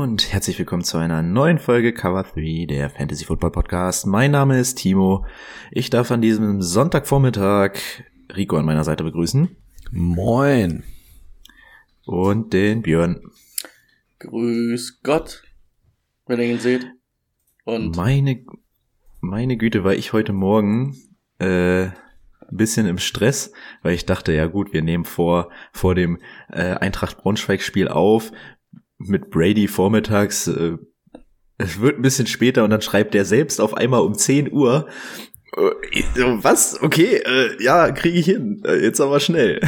Und herzlich willkommen zu einer neuen Folge Cover 3 der Fantasy Football Podcast. Mein Name ist Timo. Ich darf an diesem Sonntagvormittag Rico an meiner Seite begrüßen. Moin. Und den Björn. Grüß Gott, wenn ihr ihn seht. Und meine, meine Güte, war ich heute Morgen äh, ein bisschen im Stress, weil ich dachte, ja gut, wir nehmen vor, vor dem äh, Eintracht Braunschweig-Spiel auf mit Brady vormittags. Äh, es wird ein bisschen später und dann schreibt er selbst auf einmal um 10 Uhr. Äh, was? Okay, äh, ja, kriege ich hin. Äh, jetzt aber schnell.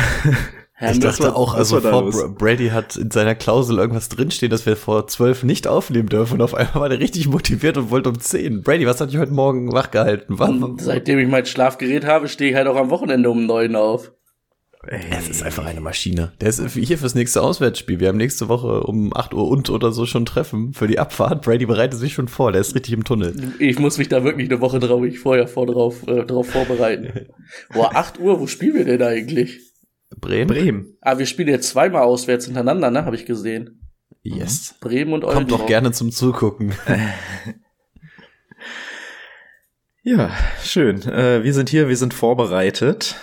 Ja, ich dachte war, auch, also vor Brady hat in seiner Klausel irgendwas drinstehen, dass wir vor zwölf nicht aufnehmen dürfen und auf einmal war der richtig motiviert und wollte um zehn. Brady, was hat dich heute Morgen wachgehalten? Seitdem ich mein Schlafgerät habe, stehe ich halt auch am Wochenende um neun auf. Es ist einfach eine Maschine. Der ist hier fürs nächste Auswärtsspiel. Wir haben nächste Woche um 8 Uhr und oder so schon Treffen für die Abfahrt. Brady bereitet sich schon vor. Der ist richtig im Tunnel. Ich muss mich da wirklich eine Woche drauf, ich vorher vor drauf, äh, drauf vorbereiten. Boah, 8 Uhr, wo spielen wir denn eigentlich? Bremen. Bremen. Ah, wir spielen jetzt zweimal auswärts hintereinander, ne? Habe ich gesehen. Yes. Bremen und Kommt doch gerne zum Zugucken. ja, schön. Äh, wir sind hier, wir sind vorbereitet.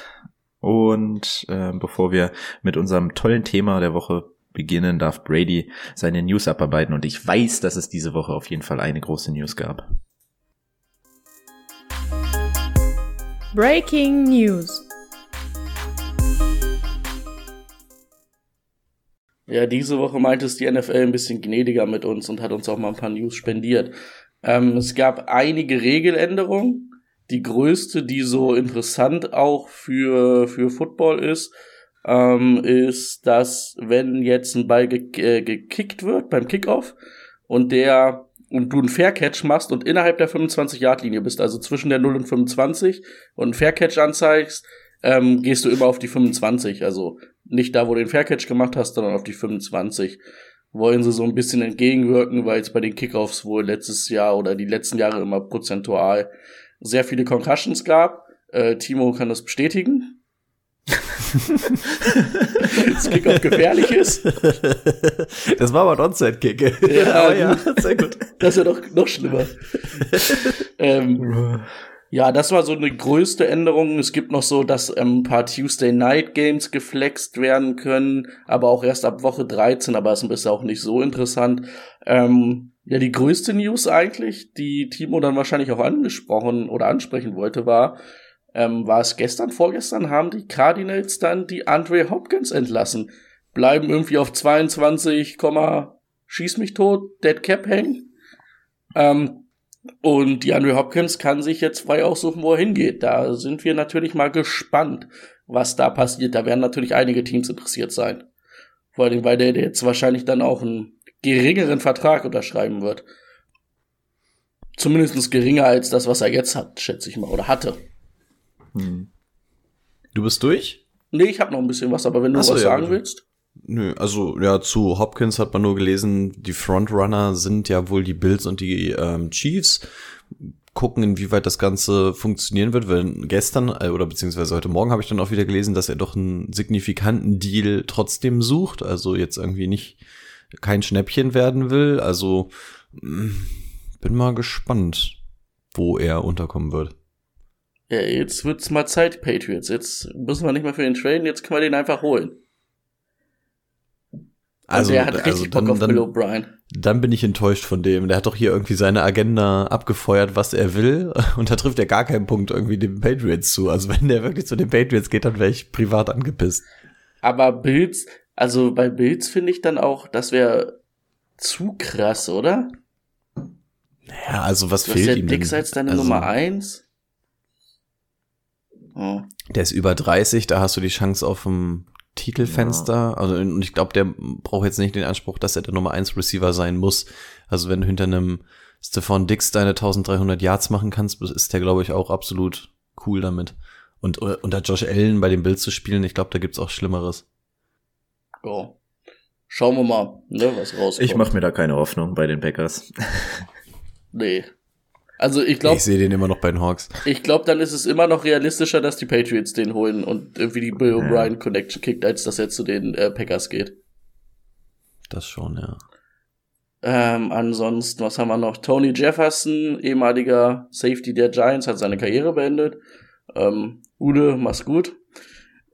Und äh, bevor wir mit unserem tollen Thema der Woche beginnen, darf Brady seine News abarbeiten. Und ich weiß, dass es diese Woche auf jeden Fall eine große News gab. Breaking News. Ja, diese Woche meinte es die NFL ein bisschen gnädiger mit uns und hat uns auch mal ein paar News spendiert. Ähm, es gab einige Regeländerungen die größte, die so interessant auch für, für Football ist, ähm, ist, dass wenn jetzt ein Ball ge äh, gekickt wird beim Kickoff und der und du einen Faircatch machst und innerhalb der 25-Yard-Linie bist, also zwischen der 0 und 25 und einen Faircatch anzeigst, ähm, gehst du immer auf die 25. Also nicht da, wo du den Faircatch gemacht hast, sondern auf die 25. Wollen sie so ein bisschen entgegenwirken, weil es bei den Kickoffs wohl letztes Jahr oder die letzten Jahre immer prozentual sehr viele Concussions gab. Äh, Timo kann das bestätigen. das Kickoff gefährlich ist. Das war aber ein Onside-Kick. Ja, ja, sehr gut. Das ist ja doch noch schlimmer. ähm, ja, das war so eine größte Änderung. Es gibt noch so, dass ähm, ein paar Tuesday Night Games geflext werden können, aber auch erst ab Woche 13, aber es ist auch nicht so interessant. Ähm, ja, die größte News eigentlich, die Timo dann wahrscheinlich auch angesprochen oder ansprechen wollte, war, ähm, war es gestern, vorgestern, haben die Cardinals dann die Andre Hopkins entlassen. Bleiben irgendwie auf 22, schieß mich tot, Dead Cap hängen. Ähm, und die Andre Hopkins kann sich jetzt frei aussuchen, wo er hingeht. Da sind wir natürlich mal gespannt, was da passiert. Da werden natürlich einige Teams interessiert sein. Vor allem, weil der jetzt wahrscheinlich dann auch ein geringeren Vertrag unterschreiben wird. Zumindest geringer als das, was er jetzt hat, schätze ich mal, oder hatte. Hm. Du bist durch? Nee, ich habe noch ein bisschen was, aber wenn du so, was ja, sagen bitte. willst. Nö, also ja, zu Hopkins hat man nur gelesen, die Frontrunner sind ja wohl die Bills und die ähm, Chiefs. Gucken, inwieweit das Ganze funktionieren wird, weil gestern äh, oder beziehungsweise heute Morgen habe ich dann auch wieder gelesen, dass er doch einen signifikanten Deal trotzdem sucht. Also jetzt irgendwie nicht kein Schnäppchen werden will. Also mm, bin mal gespannt, wo er unterkommen wird. Ja, jetzt wird's mal Zeit, Patriots. Jetzt müssen wir nicht mehr für den traden, jetzt können wir den einfach holen. Also, also er hat richtig also dann, Bock auf dann, Bill O'Brien. Dann bin ich enttäuscht von dem. Der hat doch hier irgendwie seine Agenda abgefeuert, was er will. Und da trifft er gar keinen Punkt irgendwie den Patriots zu. Also wenn der wirklich zu den Patriots geht, dann wäre ich privat angepisst. Aber Bills, also bei Bills finde ich dann auch, das wäre zu krass, oder? Ja, also was du fehlt ja ihm Dix als deine also, Nummer eins. Oh. Der ist über 30, da hast du die Chance auf ein Titelfenster. Also und ich glaube, der braucht jetzt nicht den Anspruch, dass er der Nummer 1 Receiver sein muss. Also wenn du hinter einem Stephon Dix deine 1300 Yards machen kannst, ist der, glaube ich, auch absolut cool damit. Und unter Josh Allen bei dem Bild zu spielen, ich glaube, da gibt's auch Schlimmeres. Ja. Schauen wir mal, ne, was rauskommt. Ich mache mir da keine Hoffnung bei den Packers. Nee. Also ich glaube, Ich sehe den immer noch bei den Hawks. ich glaube, dann ist es immer noch realistischer, dass die Patriots den holen und irgendwie die Bill Ja. O'Brien Connection kickt, als dass er zu den äh, Packers geht. Das schon, ja. Ähm, ansonsten, was haben wir noch? Tony Jefferson, ehemaliger Safety der Giants, hat seine Karriere beendet. Ähm, Ude, mach's gut.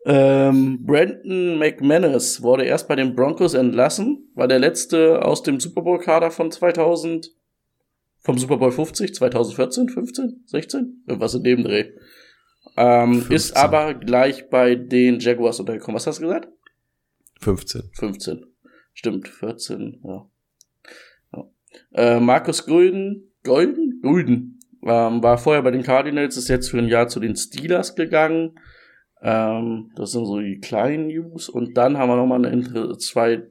Ähm, Brandon McManus wurde erst bei den Broncos entlassen, war der letzte aus dem Super Bowl Kader von 2000, vom Super Bowl 50, 2014, 15, 16, irgendwas in dem Dreh. Ähm, 15. ist aber gleich bei den Jaguars untergekommen. Was hast du gesagt? 15. 15. Stimmt, 14, ja. ja. Äh, Markus Gulden, Golden? Gulden, ähm, war vorher bei den Cardinals, ist jetzt für ein Jahr zu den Steelers gegangen. Ähm, das sind so die kleinen News. Und dann haben wir nochmal eine zwei,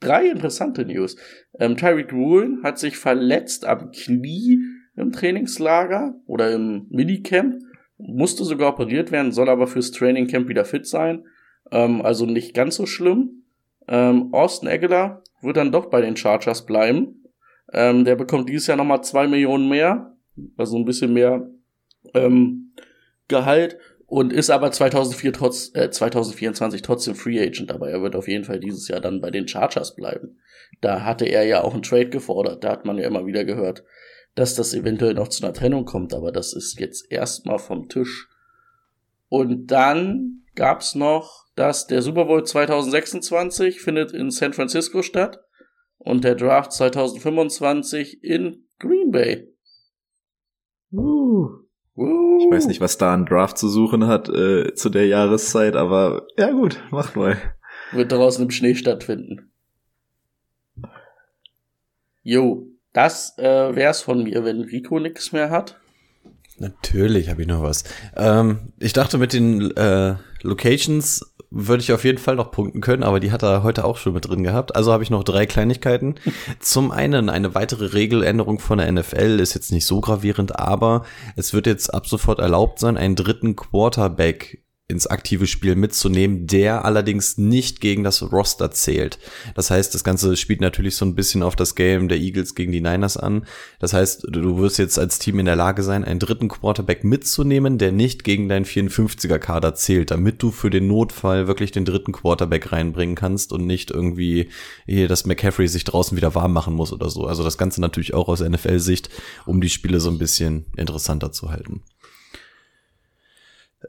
drei interessante News. Ähm, Tyreek Woolen hat sich verletzt am Knie im Trainingslager oder im Minicamp. Musste sogar operiert werden, soll aber fürs Trainingcamp wieder fit sein. Ähm, also nicht ganz so schlimm. Ähm, Austin Eckler wird dann doch bei den Chargers bleiben. Ähm, der bekommt dieses Jahr nochmal zwei Millionen mehr, also ein bisschen mehr ähm, Gehalt und ist aber 2004 trotz, äh, 2024 trotzdem Free Agent, aber er wird auf jeden Fall dieses Jahr dann bei den Chargers bleiben. Da hatte er ja auch einen Trade gefordert, da hat man ja immer wieder gehört, dass das eventuell noch zu einer Trennung kommt, aber das ist jetzt erstmal vom Tisch. Und dann gab's noch, dass der Super Bowl 2026 findet in San Francisco statt und der Draft 2025 in Green Bay. Uh. Ich weiß nicht, was da ein Draft zu suchen hat äh, zu der Jahreszeit, aber ja gut, macht mal. Wird draußen im Schnee stattfinden. Jo, das äh, wär's von mir, wenn Rico nix mehr hat. Natürlich habe ich noch was. Ähm, ich dachte, mit den äh, Locations würde ich auf jeden Fall noch punkten können, aber die hat er heute auch schon mit drin gehabt. Also habe ich noch drei Kleinigkeiten. Zum einen eine weitere Regeländerung von der NFL ist jetzt nicht so gravierend, aber es wird jetzt ab sofort erlaubt sein, einen dritten Quarterback ins aktive Spiel mitzunehmen, der allerdings nicht gegen das Roster zählt. Das heißt, das Ganze spielt natürlich so ein bisschen auf das Game der Eagles gegen die Niners an. Das heißt, du wirst jetzt als Team in der Lage sein, einen dritten Quarterback mitzunehmen, der nicht gegen deinen 54er Kader zählt, damit du für den Notfall wirklich den dritten Quarterback reinbringen kannst und nicht irgendwie hier, dass McCaffrey sich draußen wieder warm machen muss oder so. Also das Ganze natürlich auch aus NFL-Sicht, um die Spiele so ein bisschen interessanter zu halten.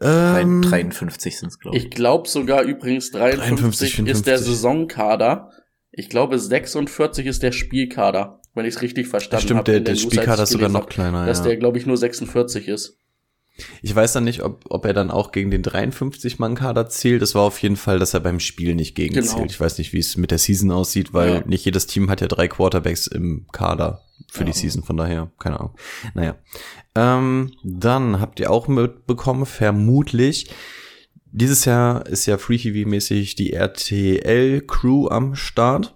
Ähm, 53 sind es, glaube ich. Ich glaube sogar übrigens 53, 53, ist der 54. Saisonkader. Ich glaube 46 ist der Spielkader, wenn ich es richtig verstanden Stimmt, habe. der, in der News, als Spielkader ist sogar noch hab, kleiner. Dass ja. der, glaube ich, nur 46 ist. Ich weiß dann nicht, ob, ob er dann auch gegen den 53-Mann-Kader zählt. Es war auf jeden Fall, dass er beim Spiel nicht gegen Genau. zählt. Ich weiß nicht, wie es mit der Season aussieht, weil Ja. nicht jedes Team hat ja drei Quarterbacks im Kader für die Season. Von daher, keine Ahnung. Naja. Ähm, dann habt ihr auch mitbekommen, vermutlich, dieses Jahr ist ja Free TV-mäßig die RTL-Crew am Start.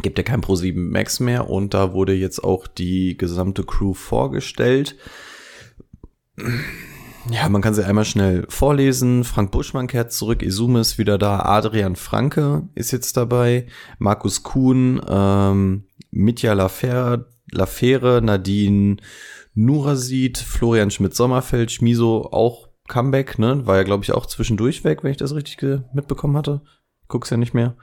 Gibt ja kein Pro7 Max mehr und da wurde jetzt auch die gesamte Crew vorgestellt. Ja, man kann sie einmal schnell vorlesen. Frank Buschmann kehrt zurück, Izume ist wieder da, Adrian Franke ist jetzt dabei, Markus Kuhn, ähm, Mitya Lafere, Nadine Nurasid, Florian Schmidt-Sommerfeld, Schmiso auch Comeback, ne? War ja, glaube ich, auch zwischendurch weg, wenn ich das richtig mitbekommen hatte. Guck's ja nicht mehr.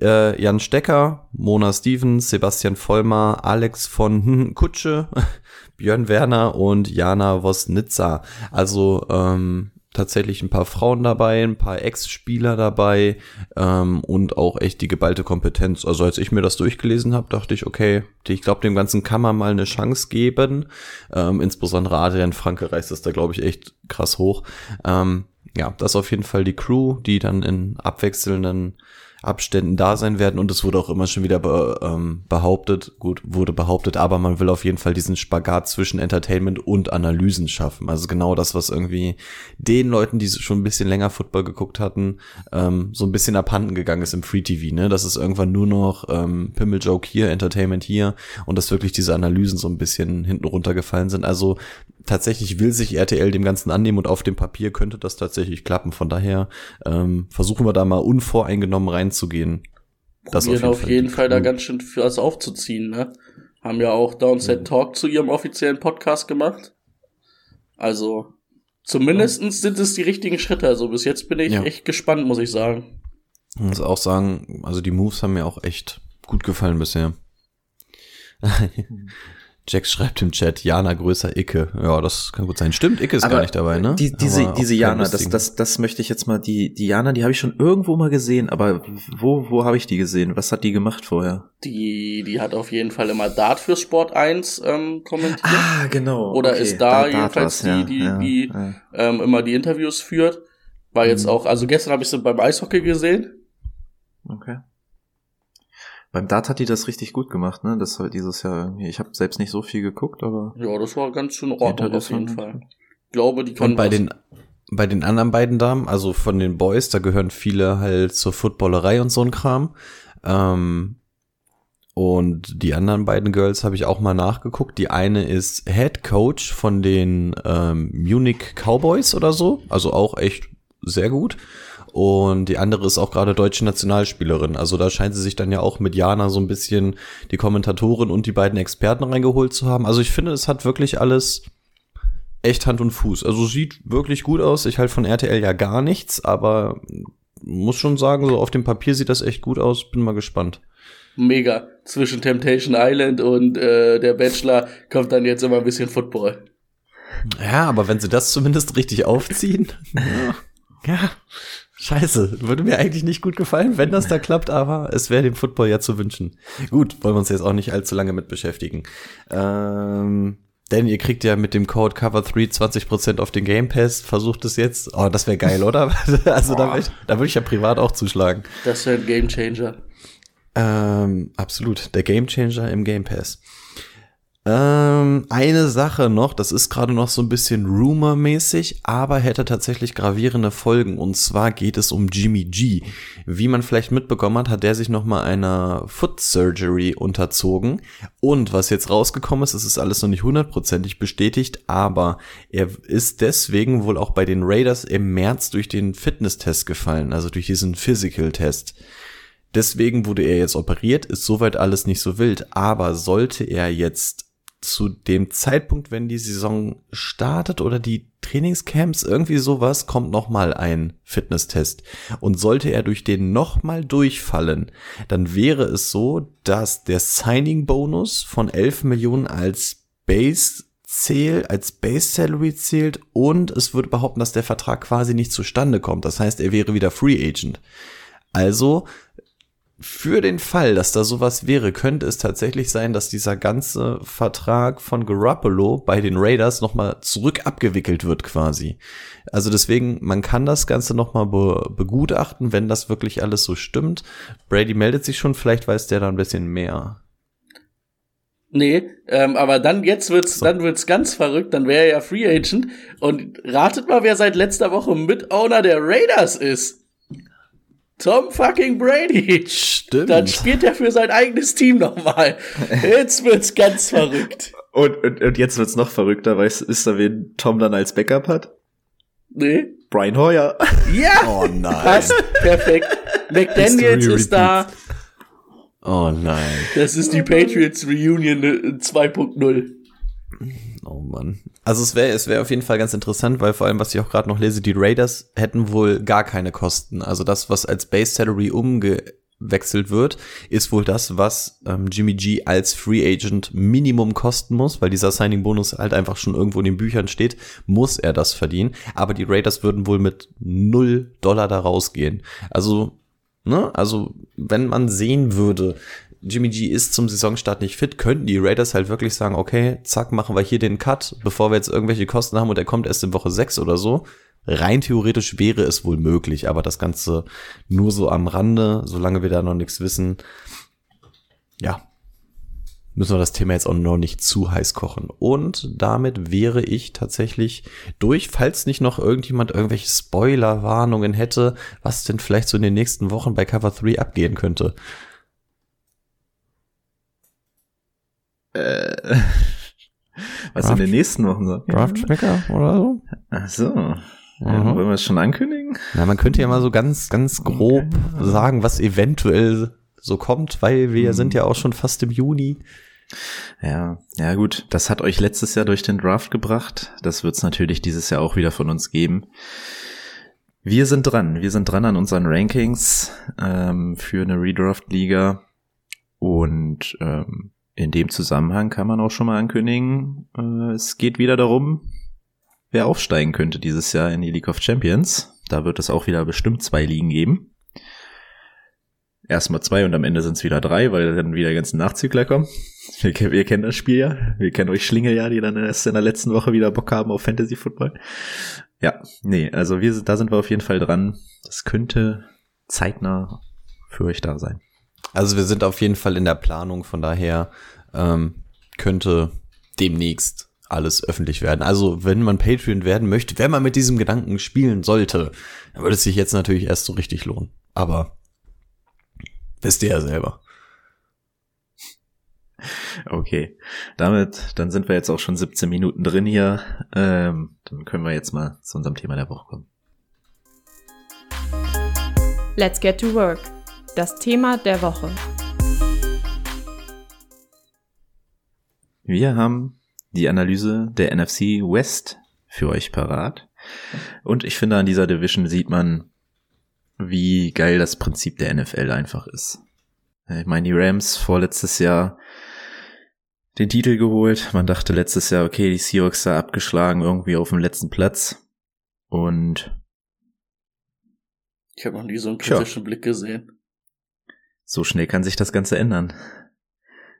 Äh, Jan Stecker, Mona Stevens, Sebastian Vollmer, Alex von Kutsche, Björn Werner und Jana Wosnitzer. Also ähm, tatsächlich ein paar Frauen dabei, ein paar Ex-Spieler dabei ähm, und auch echt die geballte Kompetenz. Also als ich mir das durchgelesen habe, dachte ich, okay, ich glaube, dem Ganzen kann man mal eine Chance geben. Ähm, insbesondere Adrian Franke reißt das da, glaube ich, echt krass hoch. Ähm, ja, das ist auf jeden Fall die Crew, die dann in abwechselnden Abständen da sein werden und es wurde auch immer schon wieder be, ähm, behauptet, gut, wurde behauptet, aber man will auf jeden Fall diesen Spagat zwischen Entertainment und Analysen schaffen. Also genau das, was irgendwie den Leuten, die schon ein bisschen länger Football geguckt hatten, ähm, so ein bisschen abhanden gegangen ist im Free TV, ne? Das ist irgendwann nur noch ähm, Pimmeljoke hier, Entertainment hier und dass wirklich diese Analysen so ein bisschen hinten runtergefallen sind. Also tatsächlich will sich RTL dem Ganzen annehmen und auf dem Papier könnte das tatsächlich klappen. Von daher ähm, versuchen wir da mal unvoreingenommen reinzugehen. Das Probieren auf jeden, auf jeden Fall, Fall da ganz schön für was aufzuziehen, ne? Haben ja auch Downset mhm. Talk zu ihrem offiziellen Podcast gemacht. Also, zumindestens sind es die richtigen Schritte. Also bis jetzt bin ich ja. echt gespannt, muss ich sagen. Ich muss auch sagen, also die Moves haben mir auch echt gut gefallen bisher. Jax schreibt im Chat, Jana größer Icke. Ja, das kann gut sein. Stimmt, Icke ist Aber gar nicht dabei, ne? Die, diese, diese Jana, das, das, das möchte ich jetzt mal, die, die Jana, die habe ich schon irgendwo mal gesehen, aber wo, wo habe ich die gesehen? Was hat die gemacht vorher? Die, die hat auf jeden Fall immer Dart für Sport 1 ähm, kommentiert. Ah, genau. Oder okay. ist da, da jedenfalls die, ja, die, ja, die ja. Ähm, immer die Interviews führt. War jetzt mhm. auch, also gestern habe ich sie beim Eishockey gesehen. Okay. Beim Dart hat die das richtig gut gemacht, ne? Das war dieses Jahr irgendwie. Ich habe selbst nicht so viel geguckt, aber. Ja, das war ganz schön Ordnung auf jeden Fall. Ich glaube, die können. Und bei den bei den anderen beiden Damen, also von den Boys, da gehören viele halt zur Footballerei und so ein Kram. Ähm, und die anderen beiden Girls habe ich auch mal nachgeguckt. Die eine ist Head Coach von den ähm, Munich Cowboys oder so, also auch echt sehr gut. Und die andere ist auch gerade deutsche Nationalspielerin. Also da scheint sie sich dann ja auch mit Jana so ein bisschen die Kommentatorin und die beiden Experten reingeholt zu haben. Also ich finde, es hat wirklich alles echt Hand und Fuß. Also sieht wirklich gut aus. Ich halte von RTL ja gar nichts, aber muss schon sagen, so auf dem Papier sieht das echt gut aus. Bin mal gespannt. Mega. Zwischen Temptation Island und äh, der Bachelor kommt dann jetzt immer ein bisschen Football. Ja, aber wenn sie das zumindest richtig aufziehen. ja. ja. Scheiße, würde mir eigentlich nicht gut gefallen, wenn das da klappt, aber es wäre dem Football ja zu wünschen. Gut, wollen wir uns jetzt auch nicht allzu lange mit beschäftigen. Ähm, denn ihr kriegt ja mit dem Code Cover3 20% auf den Game Pass. Versucht es jetzt. Oh, das wäre geil, oder? also da, würd ich, da würde ich ja privat auch zuschlagen. Das wäre ein Game Changer. Ähm, absolut. Der Game Changer im Game Pass. Ähm, eine Sache noch, das ist gerade noch so ein bisschen rumormäßig, aber hätte tatsächlich gravierende Folgen. Und zwar geht es um Jimmy G. Wie man vielleicht mitbekommen hat, hat der sich nochmal einer Foot Surgery unterzogen. Und was jetzt rausgekommen ist, es ist alles noch nicht hundertprozentig bestätigt, aber er ist deswegen wohl auch bei den Raiders im März durch den Fitness-Test gefallen, also durch diesen Physical-Test. Deswegen wurde er jetzt operiert, ist soweit alles nicht so wild. Aber sollte er jetzt zu dem Zeitpunkt, wenn die Saison startet oder die Trainingscamps, irgendwie sowas, kommt nochmal ein Fitnesstest. Und sollte er durch den nochmal durchfallen, dann wäre es so, dass der Signing-Bonus von 11 Millionen als Base zählt, als Base Salary zählt und es würde behaupten, dass der Vertrag quasi nicht zustande kommt. Das heißt, er wäre wieder Free Agent. Also für den Fall, dass da sowas wäre, könnte es tatsächlich sein, dass dieser ganze Vertrag von Garoppolo bei den Raiders nochmal zurück abgewickelt wird quasi. Also deswegen, man kann das Ganze nochmal be begutachten, wenn das wirklich alles so stimmt. Brady meldet sich schon, vielleicht weiß der da ein bisschen mehr. Nee, ähm, aber dann jetzt wird's, so. dann wird's ganz verrückt, dann wäre er ja Free Agent und ratet mal, wer seit letzter Woche Mitowner der Raiders ist. Tom fucking Brady. Stimmt. Dann spielt er für sein eigenes Team nochmal. Jetzt wird's ganz verrückt. Und, und, und jetzt wird's noch verrückter, weißt du, ist da wen Tom dann als Backup hat? Nee. Brian Hoyer. Ja! Oh nein. Passt. Perfekt. McDaniels ist da. Oh nein. Das ist die Patriots Reunion 2.0. Oh Mann. Also es wäre es wäre auf jeden Fall ganz interessant, weil vor allem, was ich auch gerade noch lese, die Raiders hätten wohl gar keine Kosten. Also das, was als Base Salary umgewechselt wird, ist wohl das, was ähm, Jimmy G als Free Agent Minimum kosten muss, weil dieser Signing Bonus halt einfach schon irgendwo in den Büchern steht, muss er das verdienen. Aber die Raiders würden wohl mit null Dollar da rausgehen. Also Ne? Also, wenn man sehen würde, Jimmy G ist zum Saisonstart nicht fit, könnten die Raiders halt wirklich sagen, okay, zack, machen wir hier den Cut, bevor wir jetzt irgendwelche Kosten haben und er kommt erst in Woche 6 oder so. rein theoretisch wäre es wohl möglich, aber das Ganze nur so am Rande, solange wir da noch nichts wissen. Ja, müssen wir das Thema jetzt auch noch nicht zu heiß kochen. Und damit wäre ich tatsächlich durch, falls nicht noch irgendjemand irgendwelche Spoiler-Warnungen hätte, was denn vielleicht so in den nächsten Wochen bei Cover 3 abgehen könnte. Äh, was Draft- in den nächsten Wochen so? Draft-Tracker oder so? Ach so. Ja, Mhm. wollen wir es schon ankündigen? Na, man könnte ja mal so ganz, ganz grob sagen, was eventuell so kommt, weil wir sind ja auch schon fast im Juni. Ja, ja gut. Das hat euch letztes Jahr durch den Draft gebracht. Das wird es natürlich dieses Jahr auch wieder von uns geben. Wir sind dran. Wir sind dran an unseren Rankings ähm, für eine Redraft-Liga. Und ähm, in dem Zusammenhang kann man auch schon mal ankündigen, äh, es geht wieder darum, wer aufsteigen könnte dieses Jahr in die League of Champions. Da wird es auch wieder bestimmt zwei Ligen geben. Erstmal zwei und am Ende sind es wieder drei, weil dann wieder die ganzen Nachzügler kommen. Wir, wir kennen das Spiel ja. Wir kennen euch Schlinge ja, die dann erst in der letzten Woche wieder Bock haben auf Fantasy Football. Ja, nee, also wir da sind wir auf jeden Fall dran. Das könnte zeitnah für euch da sein. Also wir sind auf jeden Fall in der Planung, von daher ähm, könnte demnächst alles öffentlich werden. Also wenn man Patreon werden möchte, wenn man mit diesem Gedanken spielen sollte, dann würde es sich jetzt natürlich erst so richtig lohnen. Aber wisst ihr ja selber. Okay, damit, dann sind wir jetzt auch schon 17 Minuten drin hier. Ähm, dann können wir jetzt mal zu unserem Thema der Woche kommen. Let's get to work. Das Thema der Woche. Wir haben die Analyse der NFC West für euch parat. Und ich finde, an dieser Division sieht man, wie geil das Prinzip der NFL einfach ist. Ich meine, die Rams vorletztes Jahr den Titel geholt. Man dachte letztes Jahr, okay, die Seahawks da abgeschlagen, irgendwie auf dem letzten Platz. Und Ich habe noch nie so einen kritischen Blick gesehen. So schnell kann sich das Ganze ändern.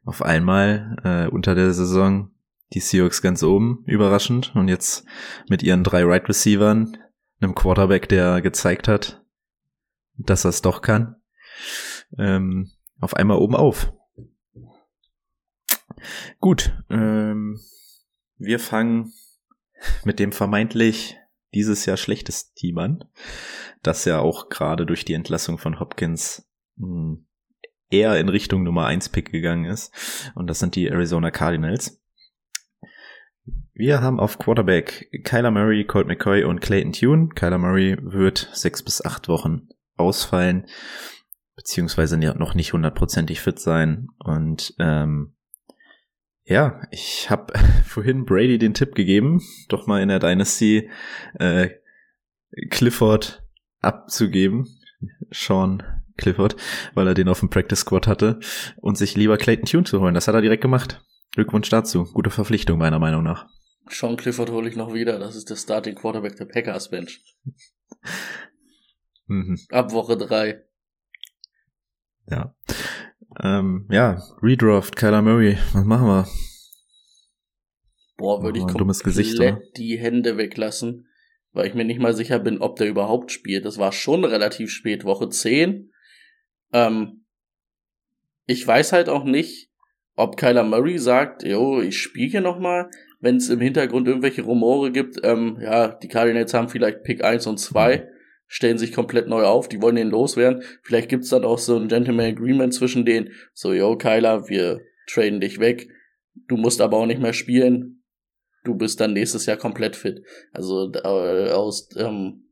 Auf einmal äh, unter der Saison die Seahawks ganz oben, überraschend. Und jetzt mit ihren drei Right Receivern, einem Quarterback, der gezeigt hat, dass er es doch kann, ähm, auf einmal oben auf. Gut, ähm, wir fangen mit dem vermeintlich dieses Jahr schlechtesten Team an, das ja auch gerade durch die Entlassung von Hopkins mh, eher in Richtung Nummer 1 Pick gegangen ist. Und das sind die Arizona Cardinals. Wir haben auf Quarterback Kyler Murray, Colt McCoy und Clayton Tune. Kyler Murray wird sechs bis acht Wochen ausfallen, beziehungsweise noch nicht hundertprozentig fit sein. Und ähm, ja, ich habe vorhin Brady den Tipp gegeben, doch mal in der Dynasty äh, Clifford abzugeben. Sean Clifford, weil er den auf dem Practice Squad hatte und sich lieber Clayton Tune zu holen. Das hat er direkt gemacht. Glückwunsch dazu. Gute Verpflichtung meiner Meinung nach. Sean Clifford hole ich noch wieder. Das ist der Starting Quarterback der Packers Bench. Mhm. Ab Woche drei. Ja. Ähm, ja, Redraft, Kyler Murray. Was machen wir? Boah, würde ich Oh, komplett dummes Gesicht, die Hände weglassen, weil ich mir nicht mal sicher bin, ob der überhaupt spielt. Das war schon relativ spät, Woche 10. Ähm, ich weiß halt auch nicht, ob Kyler Murray sagt, jo, ich spiele hier nochmal, wenn es im Hintergrund irgendwelche Rumore gibt, ähm, ja, die Cardinals haben vielleicht Pick 1 und 2, stellen sich komplett neu auf, die wollen den loswerden. Vielleicht gibt's dann auch so ein Gentleman Agreement zwischen denen, so, yo, Kyler, wir traden dich weg, du musst aber auch nicht mehr spielen, du bist dann nächstes Jahr komplett fit. Also äh, aus ähm,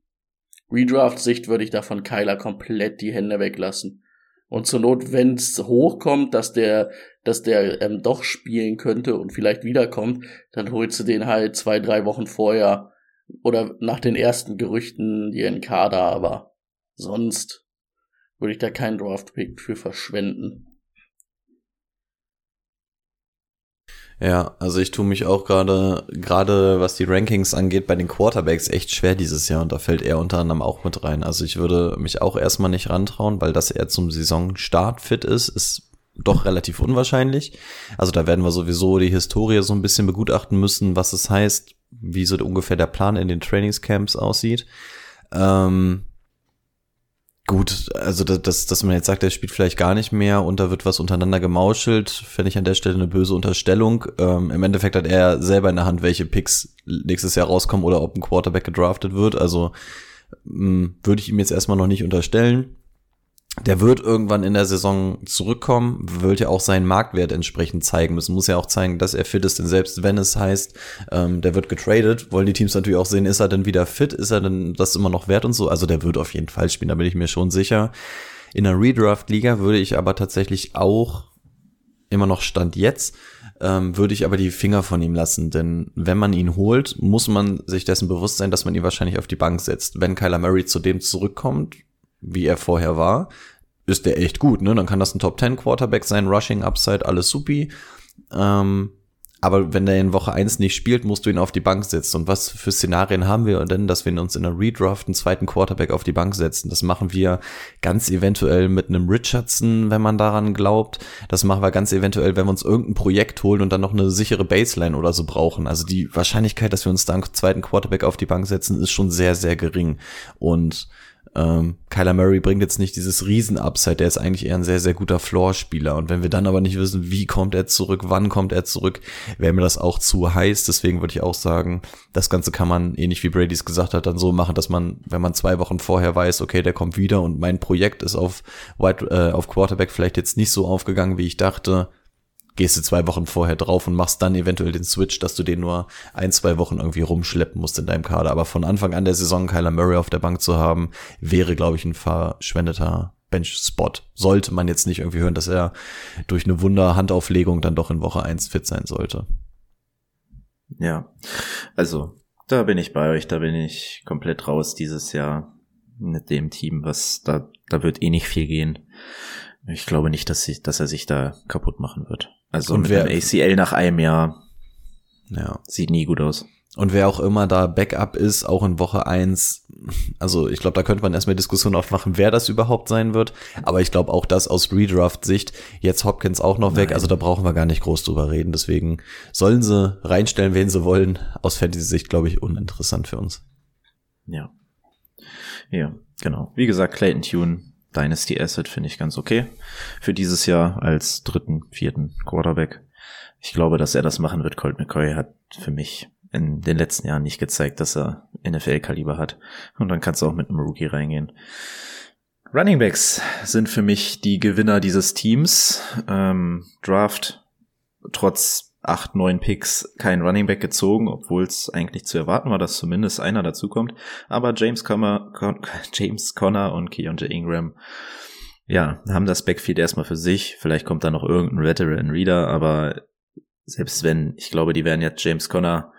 Redraft-Sicht würde ich davon Kyler komplett die Hände weglassen. Und zur Not, wenn es hochkommt, dass der, dass der ähm, doch spielen könnte und vielleicht wiederkommt, dann holst du den halt zwei, drei Wochen vorher oder nach den ersten Gerüchten dir in Kader, aber sonst würde ich da keinen Draft-Pick für verschwenden. Ja, also ich tue mich auch gerade, gerade was die Rankings angeht, bei den Quarterbacks echt schwer dieses Jahr und da fällt er unter anderem auch mit rein. Also ich würde mich auch erstmal nicht rantrauen, weil dass er zum Saisonstart fit ist, ist doch relativ unwahrscheinlich. Also da werden wir sowieso die Historie so ein bisschen begutachten müssen, was es heißt, wie so ungefähr der Plan in den Trainingscamps aussieht. Ähm, gut, also das, das, dass man jetzt sagt, er spielt vielleicht gar nicht mehr und da wird was untereinander gemauschelt, fände ich an der Stelle eine böse Unterstellung. Ähm, Im Endeffekt hat er selber in der Hand, welche Picks nächstes Jahr rauskommen oder ob ein Quarterback gedraftet wird. Also mh, würde ich ihm jetzt erstmal noch nicht unterstellen der wird irgendwann in der Saison zurückkommen, wird ja auch seinen Marktwert entsprechend zeigen müssen, muss ja auch zeigen, dass er fit ist, denn selbst wenn es heißt, ähm, der wird getradet, wollen die Teams natürlich auch sehen, ist er denn wieder fit, ist er denn das immer noch wert und so, also der wird auf jeden Fall spielen, da bin ich mir schon sicher. In der Redraft-Liga würde ich aber tatsächlich auch immer noch Stand jetzt, ähm, würde ich aber die Finger von ihm lassen, denn wenn man ihn holt, muss man sich dessen bewusst sein, dass man ihn wahrscheinlich auf die Bank setzt. Wenn Kyler Murray zu dem zurückkommt, wie er vorher war, ist der echt gut, ne? Dann kann das ein Top 10 Quarterback sein, Rushing, Upside, alles supi. Ähm, aber wenn der in Woche 1 nicht spielt, musst du ihn auf die Bank setzen. Und was für Szenarien haben wir denn, dass wir uns in der Redraft einen zweiten Quarterback auf die Bank setzen? Das machen wir ganz eventuell mit einem Richardson, wenn man daran glaubt. Das machen wir ganz eventuell, wenn wir uns irgendein Projekt holen und dann noch eine sichere Baseline oder so brauchen. Also die Wahrscheinlichkeit, dass wir uns da einen zweiten Quarterback auf die Bank setzen, ist schon sehr, sehr gering. Und ähm, Kyler Murray bringt jetzt nicht dieses Riesen-Upside, der ist eigentlich eher ein sehr, sehr guter Floor-Spieler. Und wenn wir dann aber nicht wissen, wie kommt er zurück, wann kommt er zurück, wäre mir das auch zu heiß. Deswegen würde ich auch sagen, das Ganze kann man, ähnlich wie Brady's gesagt hat, dann so machen, dass man, wenn man zwei Wochen vorher weiß, okay, der kommt wieder und mein Projekt ist auf, White, äh, auf Quarterback vielleicht jetzt nicht so aufgegangen, wie ich dachte, gehst du zwei Wochen vorher drauf und machst dann eventuell den Switch, dass du den nur ein, zwei Wochen irgendwie rumschleppen musst in deinem Kader. Aber von Anfang an der Saison Kyler Murray auf der Bank zu haben, wäre, glaube ich, ein verschwendeter Bench-Spot. Sollte man jetzt nicht irgendwie hören, dass er durch eine Wunder-Handauflegung dann doch in Woche eins fit sein sollte. Ja, also da bin ich bei euch, da bin ich komplett raus dieses Jahr mit dem Team, was da, da wird eh nicht viel gehen. Ich glaube nicht, dass, sie, dass er sich da kaputt machen wird. Also und mit wer, einem ACL nach einem Jahr ja. sieht nie gut aus. Und wer auch immer da Backup ist, auch in Woche eins, also ich glaube, da könnte man erstmal Diskussion aufmachen, wer das überhaupt sein wird. Aber ich glaube auch das aus Redraft-Sicht, jetzt Hopkins auch noch Nein. weg, also da brauchen wir gar nicht groß drüber reden. Deswegen sollen sie reinstellen, wen sie wollen. Aus Fantasy-Sicht, glaube ich, uninteressant für uns. Ja. Ja, genau. Wie gesagt, Clayton Tune Dynasty Asset finde ich ganz okay. Für dieses Jahr als dritten, vierten Quarterback. Ich glaube, dass er das machen wird. Colt McCoy hat für mich in den letzten Jahren nicht gezeigt, dass er NFL-Kaliber hat. Und dann kannst du auch mit einem Rookie reingehen. Running Backs sind für mich die Gewinner dieses Teams. Ähm, Draft trotz acht, neun Picks kein Running Back gezogen, obwohl es eigentlich zu erwarten war, dass zumindest einer dazukommt. Aber James Conner, Con James Conner und Keontae Ingram, ja, haben das Backfield erstmal für sich. Vielleicht kommt da noch irgendein Veteran Reader, aber selbst wenn, ich glaube, die werden jetzt James Conner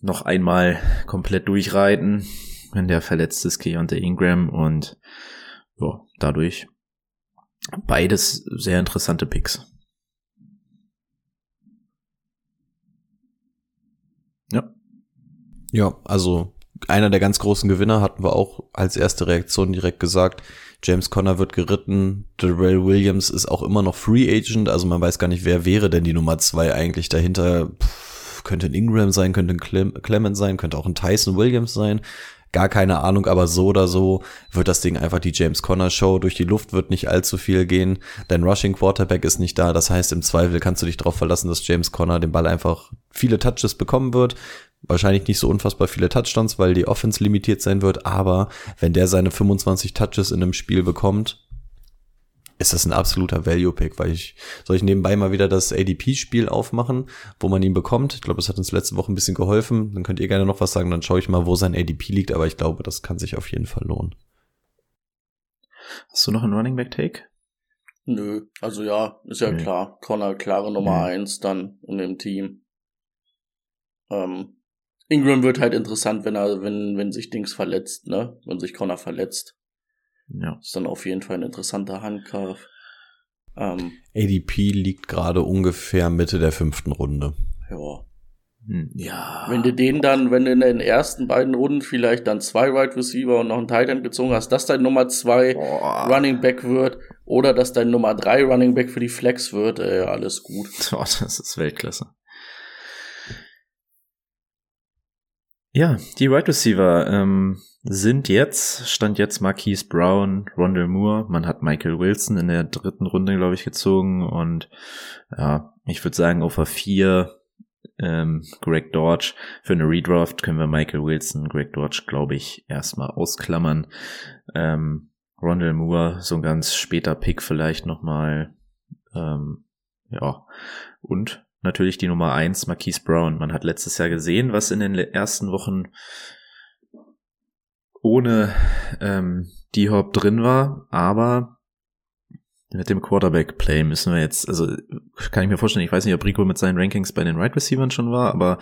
noch einmal komplett durchreiten, wenn der verletzt ist, Keontae Ingram und ja, dadurch beides sehr interessante Picks. Ja, also einer der ganz großen Gewinner hatten wir auch als erste Reaktion direkt gesagt. James Conner wird geritten. Darrell Williams ist auch immer noch Free Agent. Also man weiß gar nicht, wer wäre denn die Nummer zwei eigentlich dahinter. Puh, könnte ein Ingram sein, könnte ein Clem Clement sein, könnte auch ein Tyson Williams sein. Gar keine Ahnung, aber so oder so wird das Ding einfach die James Conner Show. Durch die Luft wird nicht allzu viel gehen. Dein Rushing Quarterback ist nicht da. Das heißt, im Zweifel kannst du dich darauf verlassen, dass James Conner den Ball einfach viele Touches bekommen wird. Wahrscheinlich nicht so unfassbar viele Touchdowns, weil die Offense limitiert sein wird, aber wenn der seine 25 Touches in einem Spiel bekommt, ist das ein absoluter Value-Pick, weil ich, soll ich nebenbei mal wieder das ADP-Spiel aufmachen, wo man ihn bekommt? Ich glaube, das hat uns letzte Woche ein bisschen geholfen. Dann könnt ihr gerne noch was sagen, dann schaue ich mal, wo sein ADP liegt, aber ich glaube, das kann sich auf jeden Fall lohnen. Hast du noch einen Running Back Take? Nö, also ja, ist ja nee. klar. Connor, klare Nummer mhm. eins dann in dem Team. Ähm, Ingram wird halt interessant, wenn er, wenn, wenn sich Dings verletzt, ne? Wenn sich Connor verletzt. Ja. Ist dann auf jeden Fall ein interessanter Handkauf. Ähm, ADP liegt gerade ungefähr Mitte der fünften Runde. Ja. Hm, ja. Wenn du den dann, wenn du in den ersten beiden Runden vielleicht dann zwei Wide Receiver und noch einen Titan gezogen hast, dass dein Nummer zwei Boah. Running Back wird oder dass dein Nummer drei Running Back für die Flex wird, ey, alles gut. Boah, das ist Weltklasse. Ja, die Wide right Receiver ähm, sind jetzt, stand jetzt Marquise Brown, Rondell Moore, man hat Michael Wilson in der dritten Runde, glaube ich, gezogen und ja, ich würde sagen, auf a 4 ähm, Greg Dodge. Für eine Redraft können wir Michael Wilson, Greg Dodge, glaube ich, erstmal ausklammern. Ähm, Rondell Moore, so ein ganz später Pick vielleicht nochmal. Ähm, ja. Und natürlich die Nummer eins, Marquise Brown. Man hat letztes Jahr gesehen, was in den ersten Wochen ohne ähm, die Hop drin war, aber mit dem Quarterback-Play müssen wir jetzt, also kann ich mir vorstellen, ich weiß nicht, ob Rico mit seinen Rankings bei den Right Receivers schon war, aber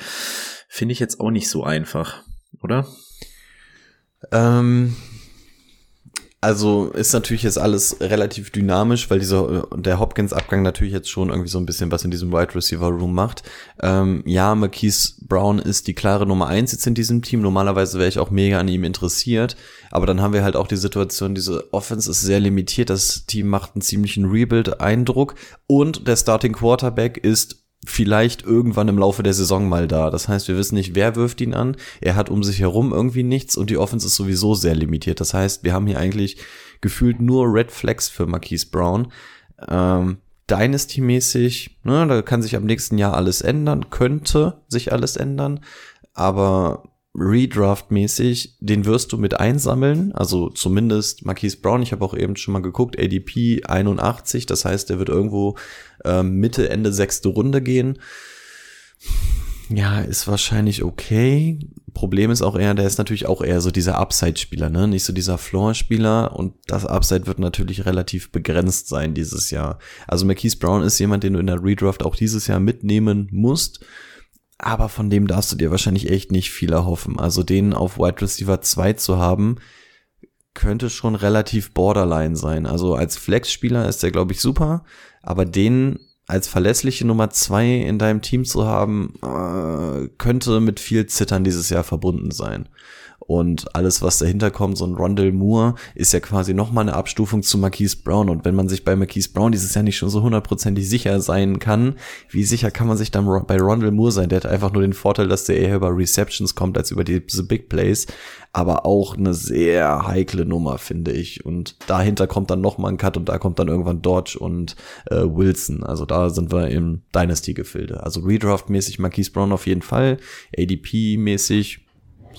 finde ich jetzt auch nicht so einfach, oder? Ähm, also ist natürlich jetzt alles relativ dynamisch, weil dieser der Hopkins-Abgang natürlich jetzt schon irgendwie so ein bisschen was in diesem Wide Receiver Room macht. Ähm, ja, Marquise Brown ist die klare Nummer eins jetzt in diesem Team. Normalerweise wäre ich auch mega an ihm interessiert, aber dann haben wir halt auch die Situation, diese Offense ist sehr limitiert. Das Team macht einen ziemlichen Rebuild-Eindruck und der Starting Quarterback ist vielleicht irgendwann im Laufe der Saison mal da. Das heißt, wir wissen nicht, wer wirft ihn an. Er hat um sich herum irgendwie nichts und die Offense ist sowieso sehr limitiert. Das heißt, wir haben hier eigentlich gefühlt nur Red Flags für Marquise Brown. Ähm, Dynasty-mäßig, ne, da kann sich am nächsten Jahr alles ändern, könnte sich alles ändern, aber Redraft-mäßig, den wirst du mit einsammeln, also zumindest Marquise Brown, ich habe auch eben schon mal geguckt, ADP 81, das heißt, der wird irgendwo äh, Mitte, Ende sechste Runde gehen. Ja, ist wahrscheinlich okay. Problem ist auch eher, der ist natürlich auch eher so dieser Upside-Spieler, ne? Nicht so dieser Floor-Spieler und das Upside wird natürlich relativ begrenzt sein dieses Jahr. Also Marquise Brown ist jemand, den du in der Redraft auch dieses Jahr mitnehmen musst aber von dem darfst du dir wahrscheinlich echt nicht viel erhoffen. Also den auf Wide Receiver 2 zu haben, könnte schon relativ borderline sein. Also als Flex-Spieler ist der, glaube ich, super, aber den als verlässliche Nummer 2 in deinem Team zu haben, äh, könnte mit viel Zittern dieses Jahr verbunden sein. Und alles, was dahinter kommt, so ein Rondell Moore, ist ja quasi nochmal eine Abstufung zu Marquise Brown. Und wenn man sich bei Marquise Brown dieses Jahr nicht schon so hundertprozentig sicher sein kann, wie sicher kann man sich dann bei Rondell Moore sein? Der hat einfach nur den Vorteil, dass der eher über Receptions kommt als über diese Big Plays. Aber auch eine sehr heikle Nummer, finde ich. Und dahinter kommt dann nochmal ein Cut und da kommt dann irgendwann Dodge und äh, Wilson. Also da sind wir im Dynasty-Gefilde. Also Redraft-mäßig Marquise Brown auf jeden Fall. ADP-mäßig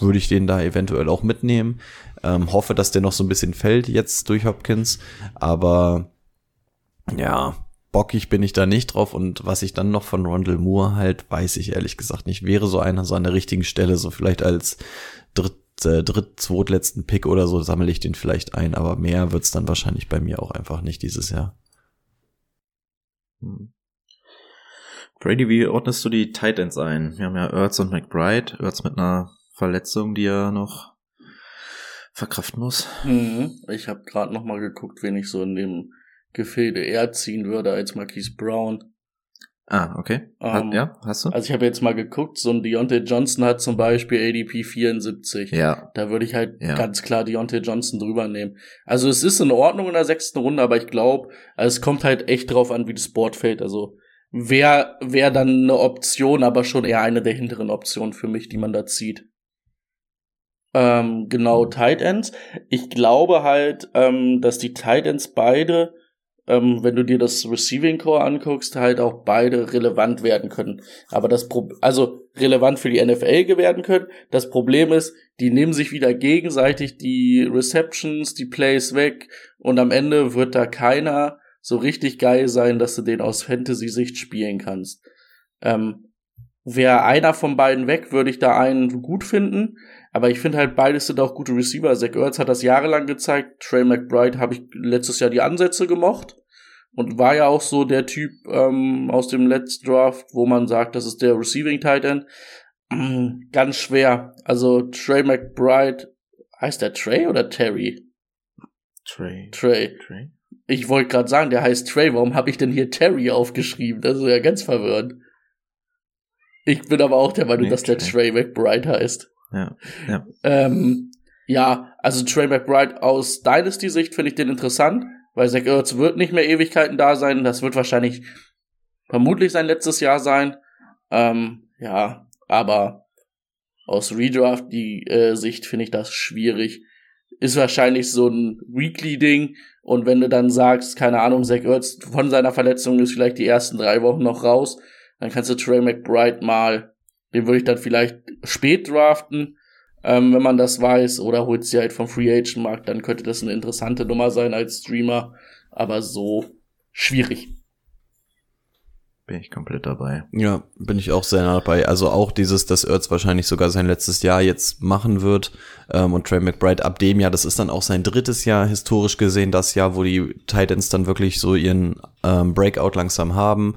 würde ich den da eventuell auch mitnehmen. Ähm, hoffe, dass der noch so ein bisschen fällt jetzt durch Hopkins. Aber ja, bockig bin ich da nicht drauf. Und was ich dann noch von Rondell Moore halt, weiß ich ehrlich gesagt nicht. Wäre so einer so an der richtigen Stelle, so vielleicht als dritt, äh, dritt, zweitletzten Pick oder so, sammle ich den vielleicht ein. Aber mehr wird's dann wahrscheinlich bei mir auch einfach nicht dieses Jahr. Hm. Brady, wie ordnest du die Titans ein? Wir haben ja Ertz und McBride. Ertz mit einer Verletzung, die er noch verkraften muss. Mhm. Ich habe gerade noch mal geguckt, wen ich so in dem Gefilde eher ziehen würde als Marquise Brown. Ah, okay. Ähm, ja, hast du? Also ich habe jetzt mal geguckt, so ein Deontay Johnson hat zum Beispiel ADP 74. Ja. Da würde ich halt Ja. ganz klar Deontay Johnson drüber nehmen. Also es ist in Ordnung in der sechsten Runde, aber ich glaube, also es kommt halt echt drauf an, wie das Board fällt. Also wäre wär dann eine Option, aber schon eher eine der hinteren Optionen für mich, die man da zieht. Ähm, genau, Tight Ends. Ich glaube halt, ähm, dass die Tight Ends beide, ähm, wenn du dir das Receiving Core anguckst, halt auch beide relevant werden können. Aber das Pro also relevant für die NFL werden können. Das Problem ist, die nehmen sich wieder gegenseitig die Receptions, die Plays weg und am Ende wird da keiner so richtig geil sein, dass du den aus Fantasy-Sicht spielen kannst. Ähm, Wäre einer von beiden weg, würde ich da einen gut finden. Aber ich finde halt, beides sind auch gute Receiver. Zach Ertz hat das jahrelang gezeigt. Trey McBride habe ich letztes Jahr die Ansätze gemocht. Und war ja auch so der Typ ähm, aus dem letzten Draft, wo man sagt, das ist der Receiving Titan. Mm, ganz schwer. Also Trey McBride, heißt der Trey oder Terry? Trey. Trey. Trey? Ich wollte gerade sagen, der heißt Trey. Warum habe ich denn hier Terry aufgeschrieben? Das ist ja ganz verwirrend. Ich bin aber auch der Meinung, Nee, dass der Trey. Trey McBride heißt. Ja, ja. Ähm, ja, also Trey McBride aus Dynasty-Sicht finde ich den interessant, weil Zach Ertz wird nicht mehr Ewigkeiten da sein. Das wird wahrscheinlich vermutlich sein letztes Jahr sein. Ähm, ja, aber aus Redraft die äh, Sicht finde ich das schwierig. Ist wahrscheinlich so ein Weekly-Ding. Und wenn du dann sagst, keine Ahnung, Zach Ertz von seiner Verletzung ist vielleicht die ersten drei Wochen noch raus, dann kannst du Trey McBride mal, den würde ich dann vielleicht spät draften, ähm, wenn man das weiß, oder holt sie halt vom Free Agent Markt, dann könnte das eine interessante Nummer sein als Streamer, aber so schwierig. Bin ich komplett dabei. Ja, bin ich auch sehr nah dabei. Also auch dieses, dass Ertz wahrscheinlich sogar sein letztes Jahr jetzt machen wird ähm, und Trey McBride ab dem Jahr, das ist dann auch sein drittes Jahr historisch gesehen, das Jahr, wo die Titans dann wirklich so ihren ähm, Breakout langsam haben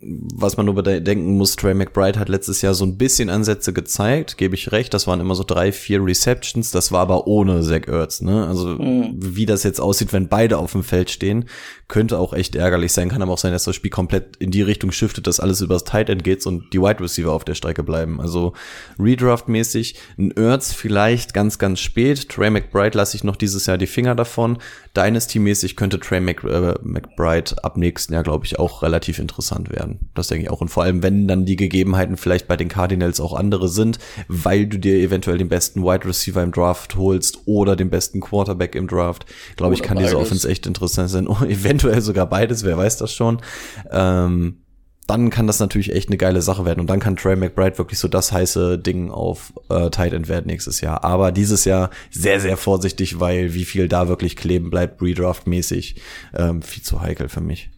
was man nur bedenken muss, Trey McBride hat letztes Jahr so ein bisschen Ansätze gezeigt, gebe ich recht. Das waren immer so drei, vier Receptions. Das war aber ohne Zach Ertz. Ne? Also mhm. wie das jetzt aussieht, wenn beide auf dem Feld stehen, könnte auch echt ärgerlich sein. Kann aber auch sein, dass das Spiel komplett in die Richtung shiftet, dass alles übers Tight End geht und die Wide Receiver auf der Strecke bleiben. Also Redraft-mäßig ein Ertz vielleicht ganz, ganz spät. Trey McBride lasse ich noch dieses Jahr die Finger davon. Dynasty-mäßig könnte Trey Mc, äh, McBride ab nächsten Jahr, glaube ich, auch relativ interessant werden. Das denke ich auch. Und vor allem, wenn dann die Gegebenheiten vielleicht bei den Cardinals auch andere sind, weil du dir eventuell den besten Wide Receiver im Draft holst oder den besten Quarterback im Draft, glaube ich, kann beides. diese Offense echt interessant sein. Oh, eventuell sogar beides, wer weiß das schon. Ähm, dann kann das natürlich echt eine geile Sache werden. Und dann kann Trey McBride wirklich so das heiße Ding auf äh, Tight End werden nächstes Jahr. Aber dieses Jahr sehr, sehr vorsichtig, weil wie viel da wirklich kleben bleibt, Redraft-mäßig, ähm, viel zu heikel für mich.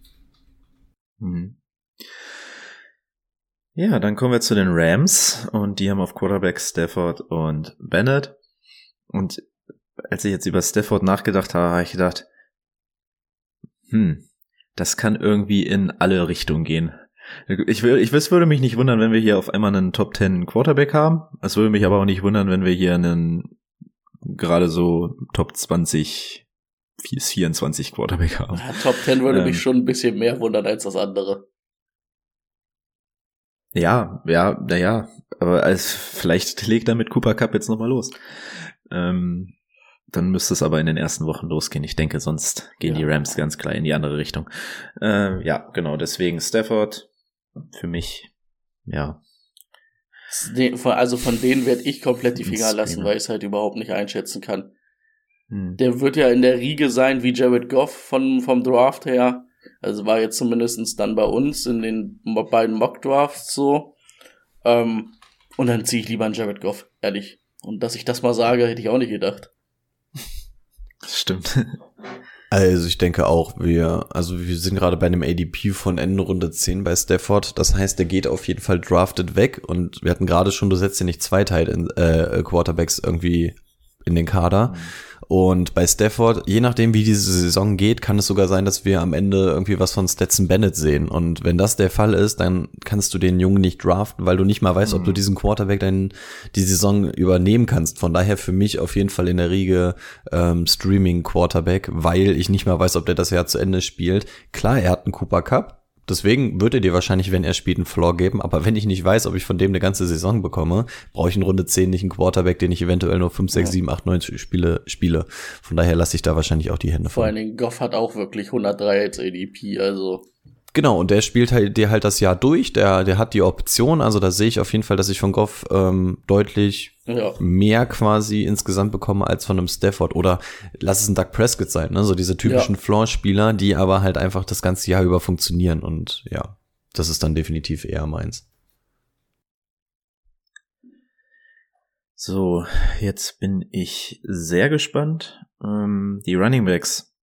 Mhm. Ja, dann kommen wir zu den Rams und die haben auf Quarterback Stafford und Bennett. Und als ich jetzt über Stafford nachgedacht habe, habe ich gedacht, hm, das kann irgendwie in alle Richtungen gehen. Ich, will, ich es würde mich nicht wundern, wenn wir hier auf einmal einen Top 10 Quarterback haben. Es würde mich aber auch nicht wundern, wenn wir hier einen gerade so Top 20 24 Quarterback haben. Ja, Top 10 würde ähm, mich schon ein bisschen mehr wundern als das andere. Ja, ja, naja, aber als, vielleicht legt er mit Cooper Cup jetzt nochmal los. Ähm, dann müsste es aber in den ersten Wochen losgehen. Ich denke, sonst gehen ja. die Rams ganz klar in die andere Richtung. Äh, ja, genau, deswegen Stafford, für mich, ja. Also von denen werde ich komplett die Finger lassen, weil ich es halt überhaupt nicht einschätzen kann. Hm. Der wird ja in der Riege sein wie Jared Goff von, vom Draft her. Also war jetzt zumindestens dann bei uns in den beiden Mock-Drafts so. Ähm, und dann ziehe ich lieber einen Jared Goff, ehrlich. Und dass ich das mal sage, hätte ich auch nicht gedacht. Das stimmt. Also ich denke auch, wir, also wir sind gerade bei einem ADP von Ende Runde 10 bei Stafford. Das heißt, der geht auf jeden Fall drafted weg und wir hatten gerade schon, du setzt ja nicht zwei Teil äh, Quarterbacks irgendwie in den Kader. Mhm. Und bei Stafford, je nachdem, wie diese Saison geht, kann es sogar sein, dass wir am Ende irgendwie was von Stetson Bennett sehen. Und wenn das der Fall ist, dann kannst du den Jungen nicht draften, weil du nicht mal weißt, mhm. ob du mhm. diesen Quarterback dann die Saison übernehmen kannst. Von daher für mich auf jeden Fall in der Riege ähm, Streaming Quarterback, weil ich nicht mal weiß, ob der das Jahr zu Ende spielt. Klar, er hat einen Cooper Cup, Deswegen würde dir wahrscheinlich, wenn er spielt, einen Floor geben. Aber wenn ich nicht weiß, ob ich von dem eine ganze Saison bekomme, brauche ich in Runde 10 nicht einen Quarterback, den ich eventuell nur 5, 6, ja. 7, 8, 9 Spiele spiele. Von daher lasse ich da wahrscheinlich auch die Hände Vor allen Dingen, Goff hat auch wirklich 103 als ADP, also. Genau, und der spielt halt dir halt das Jahr durch, der, der hat die Option, also da sehe ich auf jeden Fall, dass ich von Goff ähm, deutlich ja. mehr quasi insgesamt bekomme als von einem Stafford oder lass es ein Doug Prescott sein, ne? So diese typischen ja. Floor-Spieler, die aber halt einfach das ganze Jahr über funktionieren und ja, das ist dann definitiv eher meins. So, jetzt bin ich sehr gespannt. Ähm, die Running Backs.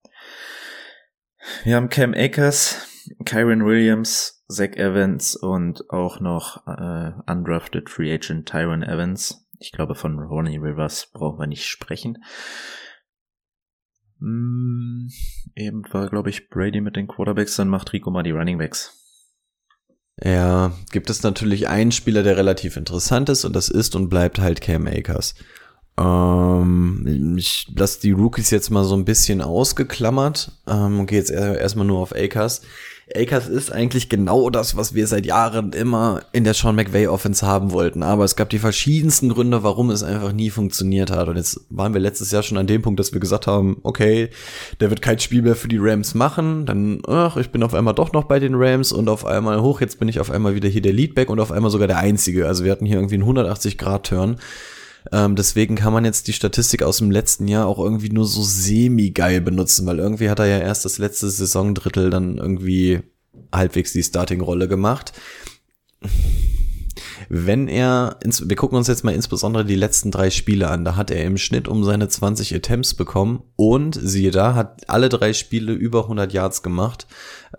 Wir haben Cam Akers, Kyron Williams, Zach Evans und auch noch äh, undrafted Free Agent Tyron Evans. Ich glaube, von Ronnie Rivers brauchen wir nicht sprechen. Mm, eben war, glaube ich, Brady mit den Quarterbacks, dann macht Rico mal die Running Backs. Ja, gibt es natürlich einen Spieler, der relativ interessant ist und das ist und bleibt halt Cam Akers. Ähm, ich lasse die Rookies jetzt mal so ein bisschen ausgeklammert ähm, und gehe jetzt erstmal nur auf Akers Akers ist eigentlich genau das, was wir seit Jahren immer in der Sean McVay Offense haben wollten. Aber es gab die verschiedensten Gründe, warum es einfach nie funktioniert hat. Und jetzt waren wir letztes Jahr schon an dem Punkt, dass wir gesagt haben, okay, der wird kein Spiel mehr für die Rams machen. Dann, ach, ich bin auf einmal doch noch bei den Rams und auf einmal hoch. Jetzt bin ich auf einmal wieder hier der Leadback und auf einmal sogar der Einzige. Also wir hatten hier irgendwie einen 180 Grad Turn. Ähm, deswegen kann man jetzt die Statistik aus dem letzten Jahr auch irgendwie nur so semi-geil benutzen, weil irgendwie hat er ja erst das letzte Saisondrittel dann irgendwie halbwegs die Starting-Rolle gemacht. Wenn er, wir gucken uns jetzt mal insbesondere die letzten drei Spiele an, da hat er im Schnitt um seine 20 Attempts bekommen und siehe da, hat alle drei Spiele über 100 Yards gemacht.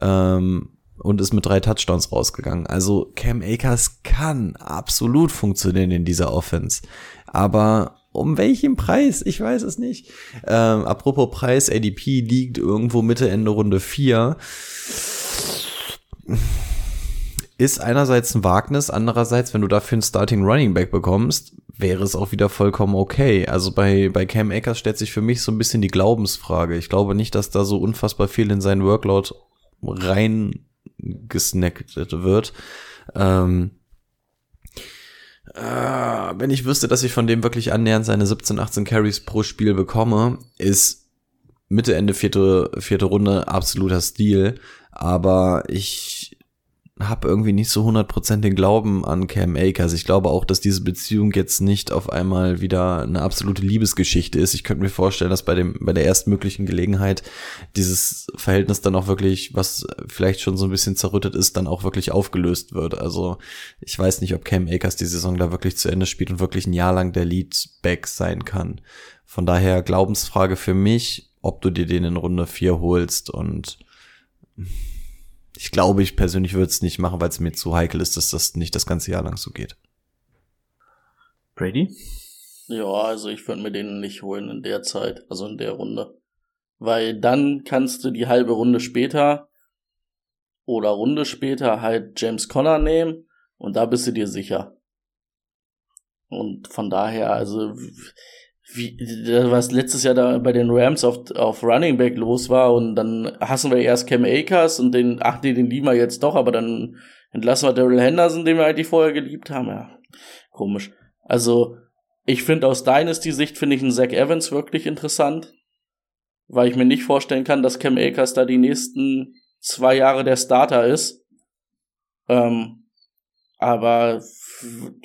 Ähm, und ist mit drei Touchdowns rausgegangen. Also Cam Akers kann absolut funktionieren in dieser Offense. Aber um welchen Preis? Ich weiß es nicht. Ähm, apropos Preis, ADP liegt irgendwo Mitte, Ende Runde 4. Ist einerseits ein Wagnis, andererseits, wenn du dafür einen Starting Running Back bekommst, wäre es auch wieder vollkommen okay. Also bei, bei Cam Akers stellt sich für mich so ein bisschen die Glaubensfrage. Ich glaube nicht, dass da so unfassbar viel in seinen Workload rein gesnackt wird. Ähm, äh, wenn ich wüsste, dass ich von dem wirklich annähernd seine 17, 18 Carries pro Spiel bekomme, ist Mitte, Ende vierte, vierte Runde absoluter Stil. Aber ich habe irgendwie nicht so 100% den Glauben an Cam Akers. Ich glaube auch, dass diese Beziehung jetzt nicht auf einmal wieder eine absolute Liebesgeschichte ist. Ich könnte mir vorstellen, dass bei dem bei der erstmöglichen Gelegenheit dieses Verhältnis dann auch wirklich, was vielleicht schon so ein bisschen zerrüttet ist, dann auch wirklich aufgelöst wird. Also ich weiß nicht, ob Cam Akers die Saison da wirklich zu Ende spielt und wirklich ein Jahr lang der Leadback sein kann. Von daher Glaubensfrage für mich, ob du dir den in Runde 4 holst und ich glaube, ich persönlich würde es nicht machen, weil es mir zu heikel ist, dass das nicht das ganze Jahr lang so geht. Brady? Ja, also ich würde mir den nicht holen in der Zeit, also in der Runde. Weil dann kannst du die halbe Runde später oder Runde später halt James Conner nehmen und da bist du dir sicher. Und von daher, also wie, was letztes Jahr da bei den Rams auf, auf Running Back los war und dann hassen wir erst Cam Akers und den, ach nee, den lieben wir jetzt doch, aber dann entlassen wir Daryl Henderson, den wir eigentlich vorher geliebt haben. Ja, komisch. Also, ich finde aus Dynasty-Sicht finde ich einen Zach Evans wirklich interessant, weil ich mir nicht vorstellen kann, dass Cam Akers da die nächsten zwei Jahre der Starter ist. Ähm, aber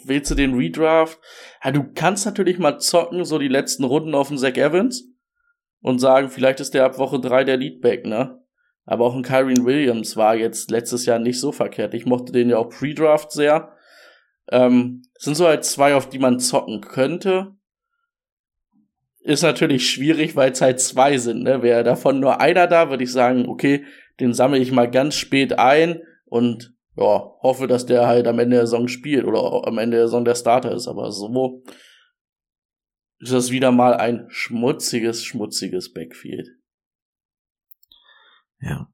willst du den Redraft? Ja, du kannst natürlich mal zocken, so die letzten Runden auf den Zach Evans und sagen, vielleicht ist der ab Woche drei der Leadback, ne? Aber auch ein Kyron Williams war jetzt letztes Jahr nicht so verkehrt. Ich mochte den ja auch Pre-Draft sehr. Ähm, sind so halt zwei, auf die man zocken könnte. Ist natürlich schwierig, weil es halt zwei sind. Ne? Wäre davon nur einer da, würde ich sagen, okay, den sammle ich mal ganz spät ein und ja, hoffe, dass der halt am Ende der Saison spielt oder am Ende der Saison der Starter ist. Aber so ist das wieder mal ein schmutziges, schmutziges Backfield. Ja.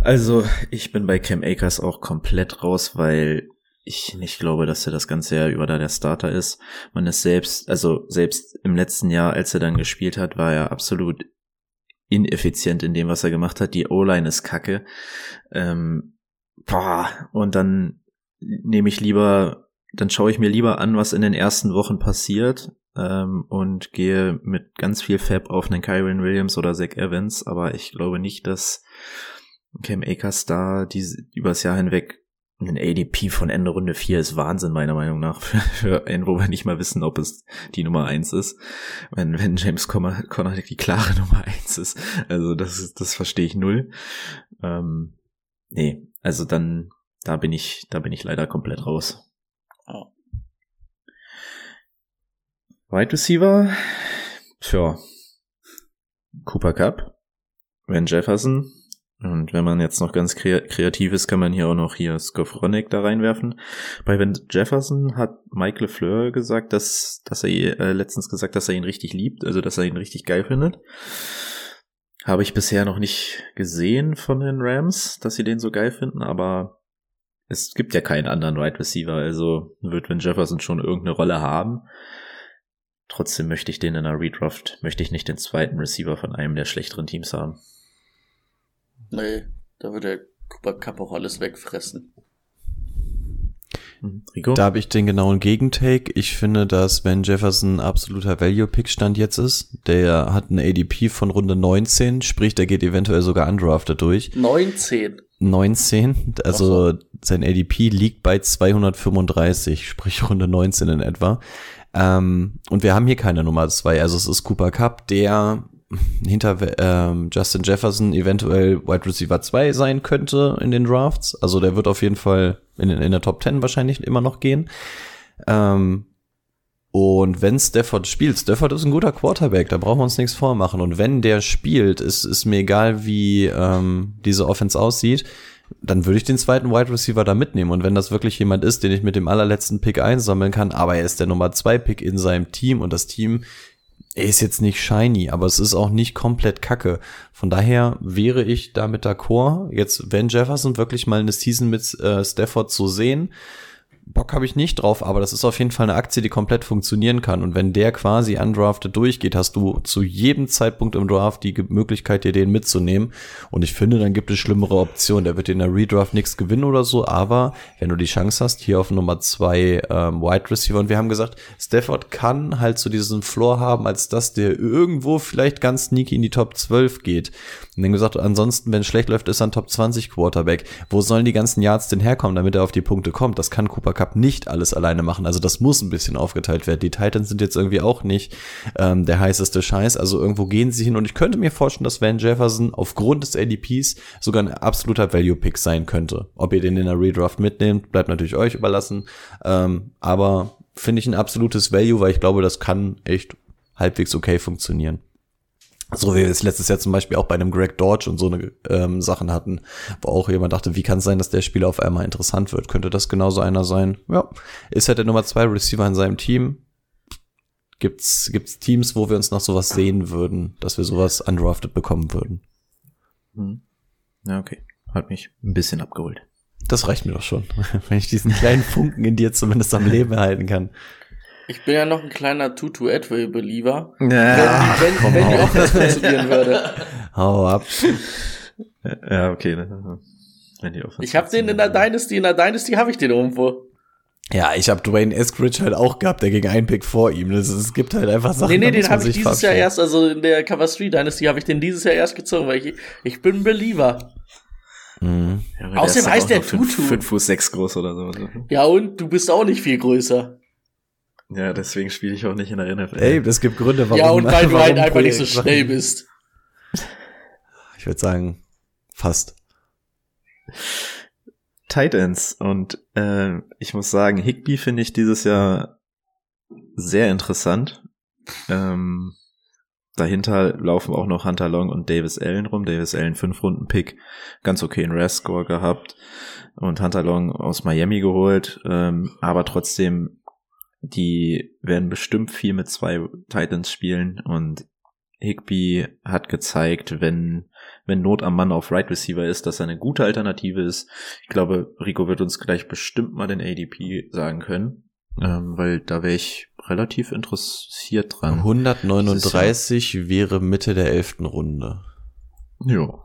Also, ich bin bei Cam Akers auch komplett raus, weil ich nicht glaube, dass er das ganze Jahr über da der Starter ist. Man ist selbst, also selbst im letzten Jahr, als er dann gespielt hat, war er absolut ineffizient in dem, was er gemacht hat. Die O-Line ist kacke. Ähm, boah, und dann nehme ich lieber, dann schaue ich mir lieber an, was in den ersten Wochen passiert ähm, und gehe mit ganz viel Fab auf einen Kyron Williams oder Zach Evans, aber ich glaube nicht, dass Cam Akers da diese, übers Jahr hinweg ein ADP von Ende Runde 4 ist Wahnsinn, meiner Meinung nach, für, für einen, wo wir nicht mal wissen, ob es die Nummer 1 ist. Wenn, wenn James Conner, Conner die klare Nummer 1 ist. Also das, das verstehe ich null. Ähm, nee, also dann, da bin ich, da bin ich leider komplett raus. Oh. Wide Receiver, tja, Cooper Cup, Van Jefferson, und wenn man jetzt noch ganz kreativ ist, kann man hier auch noch hier Skowronek da reinwerfen. Bei Van Jefferson hat Mike LeFleur gesagt, dass, dass er äh, letztens gesagt, dass er ihn richtig liebt, also dass er ihn richtig geil findet. Habe ich bisher noch nicht gesehen von den Rams, dass sie den so geil finden, aber es gibt ja keinen anderen Wide Receiver, also wird Van Jefferson schon irgendeine Rolle haben. Trotzdem möchte ich den in einer Redraft, möchte ich nicht den zweiten Receiver von einem der schlechteren Teams haben. Nee, Da wird der Cooper Cup auch alles wegfressen. Rico? Da habe ich den genauen Gegentake. Ich finde, dass Van Jefferson ein absoluter Value-Pick-Stand jetzt ist. Der hat einen ADP von Runde 19, sprich, der geht eventuell sogar undrafted durch. 19. 19, also sein ADP liegt bei 235, sprich Runde 19 in etwa. Ähm, und wir haben hier keine Nummer 2, also es ist Cooper Cup, der hinter ähm, Justin Jefferson eventuell Wide Receiver 2 sein könnte in den Drafts. Also der wird auf jeden Fall in, in der Top 10 wahrscheinlich immer noch gehen. Ähm, und wenn Stafford spielt, Stafford ist ein guter Quarterback, da brauchen wir uns nichts vormachen. Und wenn der spielt, ist, ist mir egal, wie ähm, diese Offense aussieht, dann würde ich den zweiten Wide Receiver da mitnehmen. Und wenn das wirklich jemand ist, den ich mit dem allerletzten Pick einsammeln kann, aber er ist der Nummer zwei Pick in seinem Team und das Team er ist jetzt nicht shiny, aber es ist auch nicht komplett kacke. Von daher wäre ich damit d'accord, jetzt Van Jefferson wirklich mal eine Season mit äh, Stafford zu sehen. Bock habe ich nicht drauf, aber das ist auf jeden Fall eine Aktie, die komplett funktionieren kann. Und wenn der quasi undrafted durchgeht, hast du zu jedem Zeitpunkt im Draft die Möglichkeit, dir den mitzunehmen. Und ich finde, dann gibt es schlimmere Optionen. Der wird in der Redraft nichts gewinnen oder so, aber wenn du die Chance hast, hier auf Nummer zwei ähm, Wide Receiver, und wir haben gesagt, Stafford kann halt so diesen Floor haben, als dass der irgendwo vielleicht ganz sneaky in die Top 12 geht. Und dann gesagt, ansonsten, wenn es schlecht läuft, ist er ein Top 20 Quarterback. Wo sollen die ganzen Yards denn herkommen, damit er auf die Punkte kommt? Das kann Cooper Cup nicht alles alleine machen. Also das muss ein bisschen aufgeteilt werden. Die Titans sind jetzt irgendwie auch nicht ähm, der heißeste Scheiß. Also irgendwo gehen sie hin. Und ich könnte mir vorstellen, dass Van Jefferson aufgrund des ADPs sogar ein absoluter Value-Pick sein könnte. Ob ihr den in der Redraft mitnehmt, bleibt natürlich euch überlassen. Ähm, aber finde ich ein absolutes Value, weil ich glaube, das kann echt halbwegs okay funktionieren. So wie wir es letztes Jahr zum Beispiel auch bei einem Greg Dodge und so eine ähm, Sachen hatten, wo auch jemand dachte, wie kann es sein, dass der Spieler auf einmal interessant wird? Könnte das genauso einer sein? Ja, ist halt der Nummer zwei Receiver in seinem Team. Gibt's, gibt's Teams, wo wir uns noch sowas sehen würden, dass wir sowas undrafted bekommen würden? Hm. Ja, okay. Hat mich ein bisschen abgeholt. Das reicht mir doch schon, wenn ich diesen kleinen Funken in dir zumindest am Leben erhalten kann. Ich bin ja noch ein kleiner Tutu Atwell Believer. Ja, wenn, wenn, wenn die Offense funktionieren würde. Hau ab. ja okay. ne. Wenn die Offense Ich habe den in der Dynasty, in der Dynasty habe ich den irgendwo. Ja, ich habe Dwayne Eskridge halt auch gehabt, der ging einen Pick vor ihm. Das, es gibt halt einfach Sachen. Nee, nee, den habe ich dieses Jahr erst, also in der Cover 3 Dynasty habe ich den dieses Jahr erst gezogen, weil ich, ich bin ein Believer. Mhm. Ja, Außerdem ist heißt der Tutu. fünf Fuß sechs groß oder so. Ja, und du bist auch nicht viel größer. Ja, deswegen spiele ich auch nicht in der NFL. Ey, es gibt Gründe, warum. ja, und weil du halt einfach nicht so schnell bist. Ich würde sagen, fast. Titans und äh, ich muss sagen, Higby finde ich dieses Jahr sehr interessant. Ähm, dahinter laufen auch noch Hunter Long und Davis Allen rum. Davis Allen fünf Runden Pick, ganz okay in RAS-Score gehabt und Hunter Long aus Miami geholt, ähm, aber trotzdem die werden bestimmt viel mit zwei Titans spielen und Higby hat gezeigt, wenn wenn Not am Mann auf Right Receiver ist, dass er eine gute Alternative ist. Ich glaube, Rico wird uns gleich bestimmt mal den ADP sagen können, ähm, weil da wäre ich relativ interessiert dran. 139 wäre Mitte der elften Runde. Ja.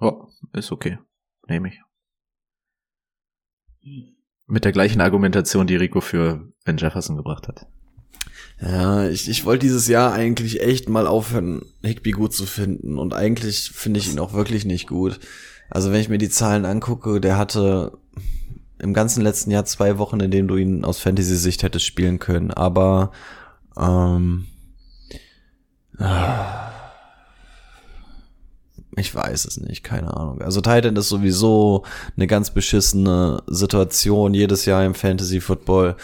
Oh, ist okay. Nehme ich. Mit der gleichen Argumentation, die Rico für Ben Jefferson gebracht hat. Ja, ich, ich wollte dieses Jahr eigentlich echt mal aufhören, Higby gut zu finden. Und eigentlich finde ich ihn auch wirklich nicht gut. Also wenn ich mir die Zahlen angucke, der hatte im ganzen letzten Jahr zwei Wochen, in denen du ihn aus Fantasy-Sicht hättest spielen können. Aber ähm, ah, ich weiß es nicht, keine Ahnung. Also Titan ist sowieso eine ganz beschissene Situation jedes Jahr im Fantasy Football.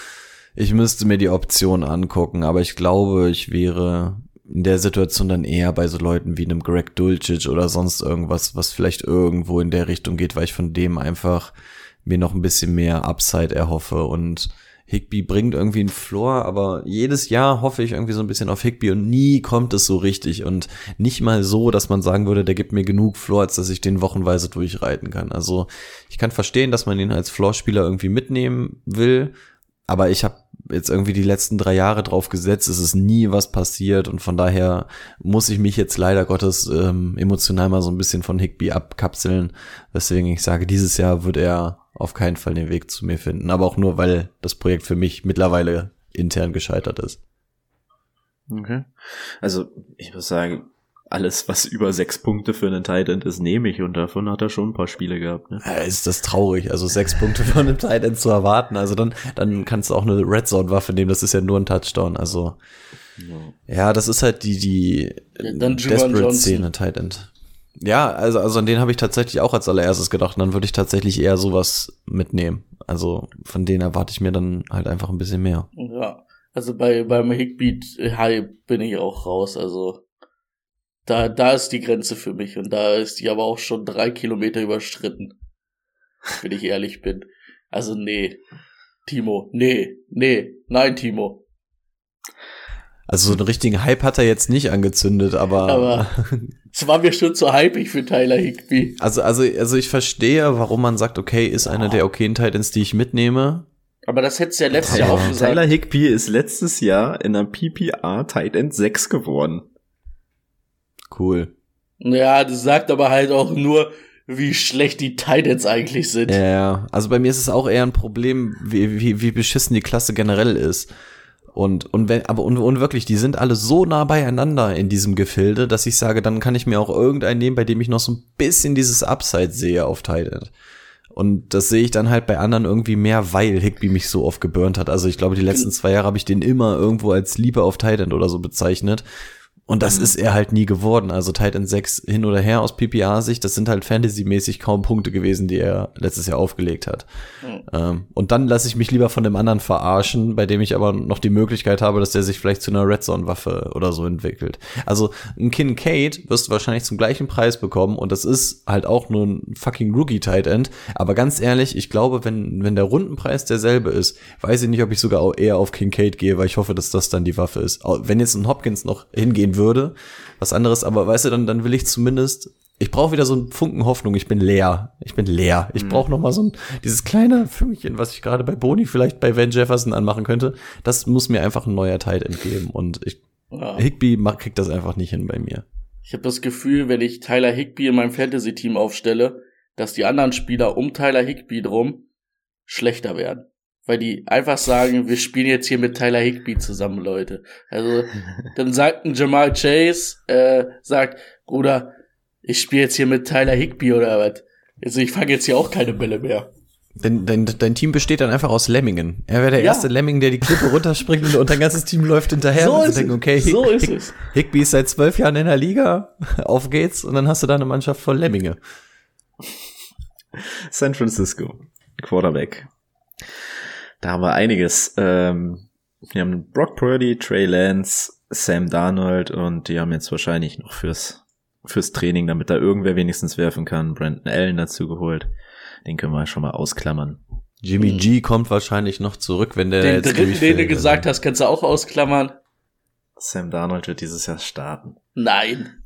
Ich müsste mir die Option angucken, aber ich glaube, ich wäre in der Situation dann eher bei so Leuten wie einem Greg Dulcich oder sonst irgendwas, was vielleicht irgendwo in der Richtung geht, weil ich von dem einfach mir noch ein bisschen mehr Upside erhoffe und Higby bringt irgendwie einen Floor, aber jedes Jahr hoffe ich irgendwie so ein bisschen auf Higby und nie kommt es so richtig und nicht mal so, dass man sagen würde, der gibt mir genug Floor, als dass ich den wochenweise durchreiten kann. Also ich kann verstehen, dass man ihn als Floor-Spieler irgendwie mitnehmen will, aber ich habe jetzt irgendwie die letzten drei Jahre drauf gesetzt, es ist nie was passiert und von daher muss ich mich jetzt leider Gottes ähm, emotional mal so ein bisschen von Higby abkapseln. Deswegen ich sage, dieses Jahr wird er auf keinen Fall den Weg zu mir finden, aber auch nur, weil das Projekt für mich mittlerweile intern gescheitert ist. Okay. Also, ich muss sagen, alles, was über sechs Punkte für einen Tight End ist, nehme ich und davon hat er schon ein paar Spiele gehabt. Ne? Ja, ist das traurig, also sechs Punkte von einem Tight End zu erwarten. Also dann, dann kannst du auch eine Red Zone Waffe nehmen. Das ist ja nur ein Touchdown. Also ja, ja das ist halt die die dann Desperate Szene Tight End. Ja, also also an den habe ich tatsächlich auch als allererstes gedacht. Und dann würde ich tatsächlich eher sowas mitnehmen. Also von denen erwarte ich mir dann halt einfach ein bisschen mehr. Ja, also bei beim Hickbeat High bin ich auch raus. Also da, da ist die Grenze für mich und da ist die aber auch schon drei Kilometer überstritten. Wenn ich ehrlich bin. Also nee. Timo, nee, nee, nein, Timo. Also so einen richtigen Hype hat er jetzt nicht angezündet, aber. Aber es war mir schon zu hypig für Tyler Higby. Also, also, also ich verstehe, warum man sagt, okay, ist einer der okayen Titans, die ich mitnehme. Aber das hättest du ja letztes Jahr auch gesagt. Tyler Higby ist letztes Jahr in einem PPR Tight End 6 geworden. Cool. Ja, das sagt aber halt auch nur, wie schlecht die Titans eigentlich sind. Ja, ja. Also bei mir ist es auch eher ein Problem, wie, wie, wie beschissen die Klasse generell ist. Und, und wenn, aber und, und wirklich, die sind alle so nah beieinander in diesem Gefilde, dass ich sage, dann kann ich mir auch irgendeinen nehmen, bei dem ich noch so ein bisschen dieses Upside sehe auf Titan. Und das sehe ich dann halt bei anderen irgendwie mehr, weil Higby mich so oft geburnt hat. Also ich glaube, die letzten zwei Jahre habe ich den immer irgendwo als Liebe auf Titan oder so bezeichnet. Und das mhm. ist er halt nie geworden. Also Titan 6 hin oder her aus PPA-Sicht, das sind halt fantasymäßig kaum Punkte gewesen, die er letztes Jahr aufgelegt hat. Mhm. Ähm, und dann lasse ich mich lieber von dem anderen verarschen, bei dem ich aber noch die Möglichkeit habe, dass der sich vielleicht zu einer Red Zone-Waffe oder so entwickelt. Also ein Kincaid wirst du wahrscheinlich zum gleichen Preis bekommen und das ist halt auch nur ein fucking Rookie-Tight End. Aber ganz ehrlich, ich glaube, wenn, wenn der Rundenpreis derselbe ist, weiß ich nicht, ob ich sogar eher auf Kincaid gehe, weil ich hoffe, dass das dann die Waffe ist. Wenn jetzt ein Hopkins noch hingehen würde. Was anderes, aber weißt du, dann, dann will ich zumindest, ich brauche wieder so einen Funken Hoffnung. Ich bin leer. Ich bin leer. Ich mhm. brauche noch mal so ein, dieses kleine Fünkchen, was ich gerade bei Boni vielleicht bei Van Jefferson anmachen könnte. Das muss mir einfach ein neuer Teil entgeben. Und ich, ja. Higby kriegt das einfach nicht hin bei mir. Ich habe das Gefühl, wenn ich Tyler Higby in meinem Fantasy-Team aufstelle, dass die anderen Spieler um Tyler Higby drum schlechter werden weil die einfach sagen, wir spielen jetzt hier mit Tyler Higby zusammen, Leute. Also dann sagt ein Jamal Chase, äh, sagt, Bruder, ich spiele jetzt hier mit Tyler Higby oder was? Also ich fange jetzt hier auch keine Bälle mehr. Dein, dein, dein Team besteht dann einfach aus Lemmingen. Er wäre der ja. erste Lemming, der die Klippe runterspringt und dein ganzes Team läuft hinterher. So und ist, denken, okay, so ist Hick, es. Higby ist seit zwölf Jahren in der Liga. Auf geht's. Und dann hast du da eine Mannschaft voll Lemminge. San Francisco. Quarterback. Da haben wir einiges. Ähm, wir haben Brock Purdy, Trey Lance, Sam Darnold und die haben jetzt wahrscheinlich noch fürs, fürs Training, damit da irgendwer wenigstens werfen kann, Brandon Allen dazu geholt. Den können wir schon mal ausklammern. Jimmy hm. G kommt wahrscheinlich noch zurück, wenn der den jetzt dritten, den du gesagt hast, kannst du auch ausklammern. Sam Darnold wird dieses Jahr starten. Nein.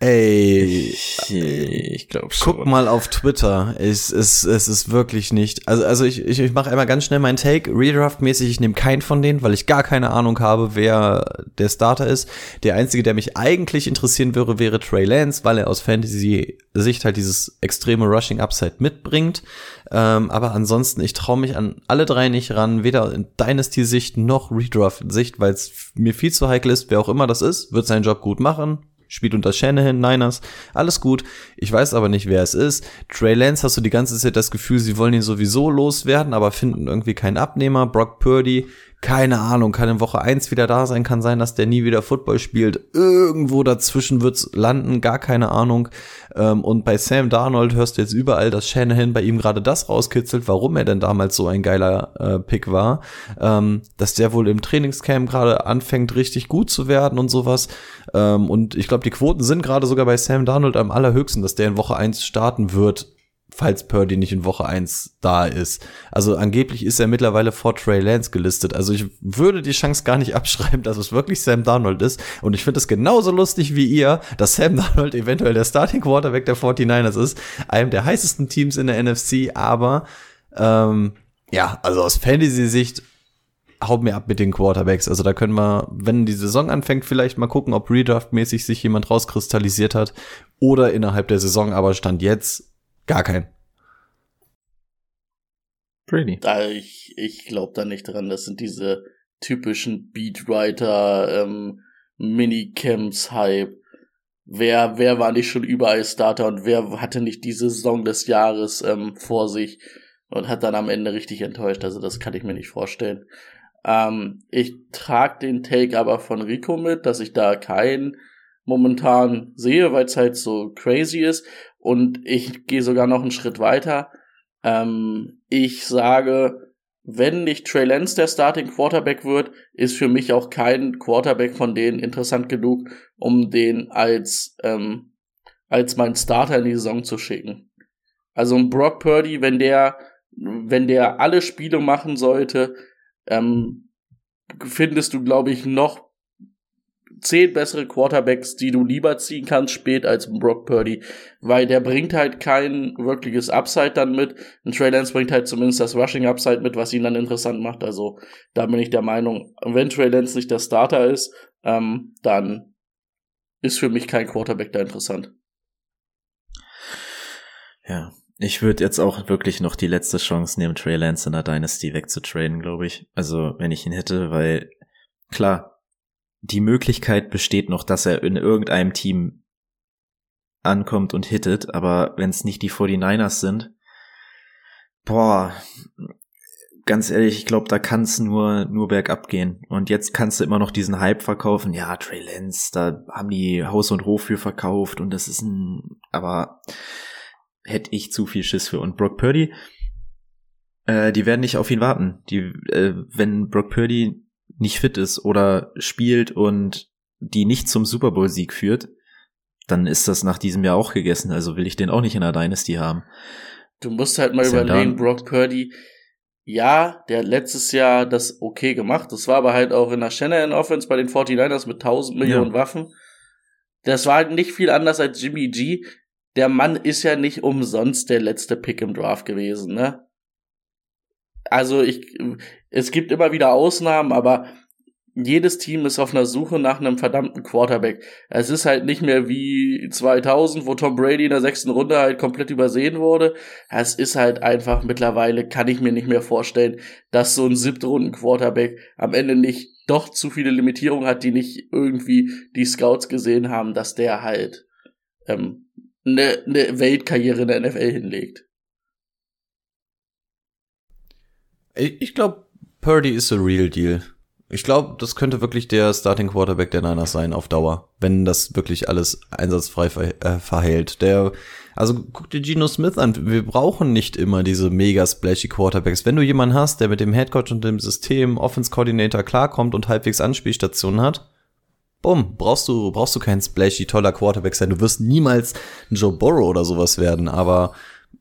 Ey, ich glaube schon. Guck mal auf Twitter. Es, es, es ist wirklich nicht. Also, also ich, ich, ich mache einmal ganz schnell meinen Take. Redraft-mäßig, ich nehme keinen von denen, weil ich gar keine Ahnung habe, wer der Starter ist. Der einzige, der mich eigentlich interessieren würde, wäre Trey Lance, weil er aus Fantasy-Sicht halt dieses extreme Rushing-Upside mitbringt. Ähm, aber ansonsten, ich traue mich an alle drei nicht ran, weder in Dynasty-Sicht noch Redraft-Sicht, weil es mir viel zu heikel ist. Wer auch immer das ist, wird seinen Job gut machen spielt unter Shanahan, Niners, alles gut. Ich weiß aber nicht, wer es ist. Trey Lance hast du die ganze Zeit das Gefühl, sie wollen ihn sowieso loswerden, aber finden irgendwie keinen Abnehmer. Brock Purdy, keine Ahnung, kann in Woche eins wieder da sein, kann sein, dass der nie wieder Football spielt. Irgendwo dazwischen wird's landen, gar keine Ahnung. Ähm, und bei Sam Darnold hörst du jetzt überall, dass Shanahan bei ihm gerade das rauskitzelt, warum er denn damals so ein geiler äh, Pick war. Ähm, dass der wohl im Trainingscamp gerade anfängt, richtig gut zu werden und sowas. Ähm, und ich glaube, die Quoten sind gerade sogar bei Sam Darnold am allerhöchsten, dass der in Woche eins starten wird falls Purdy nicht in Woche 1 da ist. Also angeblich ist er mittlerweile vor Trey Lance gelistet. Also ich würde die Chance gar nicht abschreiben, dass es wirklich Sam Darnold ist. Und ich finde es genauso lustig wie ihr, dass Sam Darnold eventuell der Starting Quarterback der 49ers ist. Einem der heißesten Teams in der NFC. Aber ähm, ja, also aus Fantasy-Sicht hau mir ab mit den Quarterbacks. Also da können wir, wenn die Saison anfängt, vielleicht mal gucken, ob Redraft-mäßig sich jemand rauskristallisiert hat oder innerhalb der Saison, aber stand jetzt gar kein. Da ich ich glaube da nicht dran. Das sind diese typischen Beatwriter, ähm, Minicamps-Hype. Wer, wer war nicht schon überall Starter und wer hatte nicht diese Saison des Jahres ähm, vor sich und hat dann am Ende richtig enttäuscht? Also das kann ich mir nicht vorstellen. Ähm, ich trage den Take aber von Rico mit, dass ich da keinen momentan sehe, weil es halt so crazy ist. Und ich gehe sogar noch einen Schritt weiter. Ähm, ich sage, wenn nicht Trey Lance der Starting Quarterback wird, ist für mich auch kein Quarterback von denen interessant genug, um den als, ähm, als mein Starter in die Saison zu schicken. Also ein Brock Purdy, wenn der, wenn der alle Spiele machen sollte, ähm, findest du, glaube ich, noch zehn bessere Quarterbacks, die du lieber ziehen kannst spät als Brock Purdy, weil der bringt halt kein wirkliches Upside dann mit. Ein Trey Lance bringt halt zumindest das Rushing Upside mit, was ihn dann interessant macht. Also da bin ich der Meinung, wenn Trey Lance nicht der Starter ist, ähm, dann ist für mich kein Quarterback da interessant. Ja, ich würde jetzt auch wirklich noch die letzte Chance nehmen, Trey Lance in der Dynasty wegzutraden, glaube ich. Also wenn ich ihn hätte, weil klar, die Möglichkeit besteht noch, dass er in irgendeinem Team ankommt und hittet, aber wenn es nicht die 49ers sind, boah, ganz ehrlich, ich glaube, da kann es nur, nur bergab gehen. Und jetzt kannst du immer noch diesen Hype verkaufen. Ja, Trey Lance, da haben die Haus und Hof für verkauft und das ist ein, aber hätte ich zu viel Schiss für. Und Brock Purdy, äh, die werden nicht auf ihn warten. Die, äh, wenn Brock Purdy nicht fit ist oder spielt und die nicht zum Super Bowl Sieg führt, dann ist das nach diesem Jahr auch gegessen. Also will ich den auch nicht in der Dynasty haben. Du musst halt mal ist überlegen, Brock Purdy, ja, der hat letztes Jahr das okay gemacht. Das war aber halt auch in der Shanahan Offense bei den 49ers mit 1000 Millionen ja. Waffen. Das war halt nicht viel anders als Jimmy G. Der Mann ist ja nicht umsonst der letzte Pick im Draft gewesen, ne? Also ich, es gibt immer wieder Ausnahmen, aber jedes Team ist auf einer Suche nach einem verdammten Quarterback. Es ist halt nicht mehr wie 2000, wo Tom Brady in der sechsten Runde halt komplett übersehen wurde. Es ist halt einfach mittlerweile, kann ich mir nicht mehr vorstellen, dass so ein siebtrunden Quarterback am Ende nicht doch zu viele Limitierungen hat, die nicht irgendwie die Scouts gesehen haben, dass der halt ähm, eine, eine Weltkarriere in der NFL hinlegt. Ich glaube, Purdy ist a real deal. Ich glaube, das könnte wirklich der Starting Quarterback der Niners sein auf Dauer, wenn das wirklich alles einsatzfrei ver äh, verhält. Der, also guck dir Geno Smith an. Wir brauchen nicht immer diese mega splashy Quarterbacks. Wenn du jemanden hast, der mit dem Headcoach und dem System Offense Coordinator klarkommt und halbwegs Anspielstationen hat, bumm, brauchst du, brauchst du kein splashy toller Quarterback sein. Du wirst niemals ein Joe Burrow oder sowas werden, aber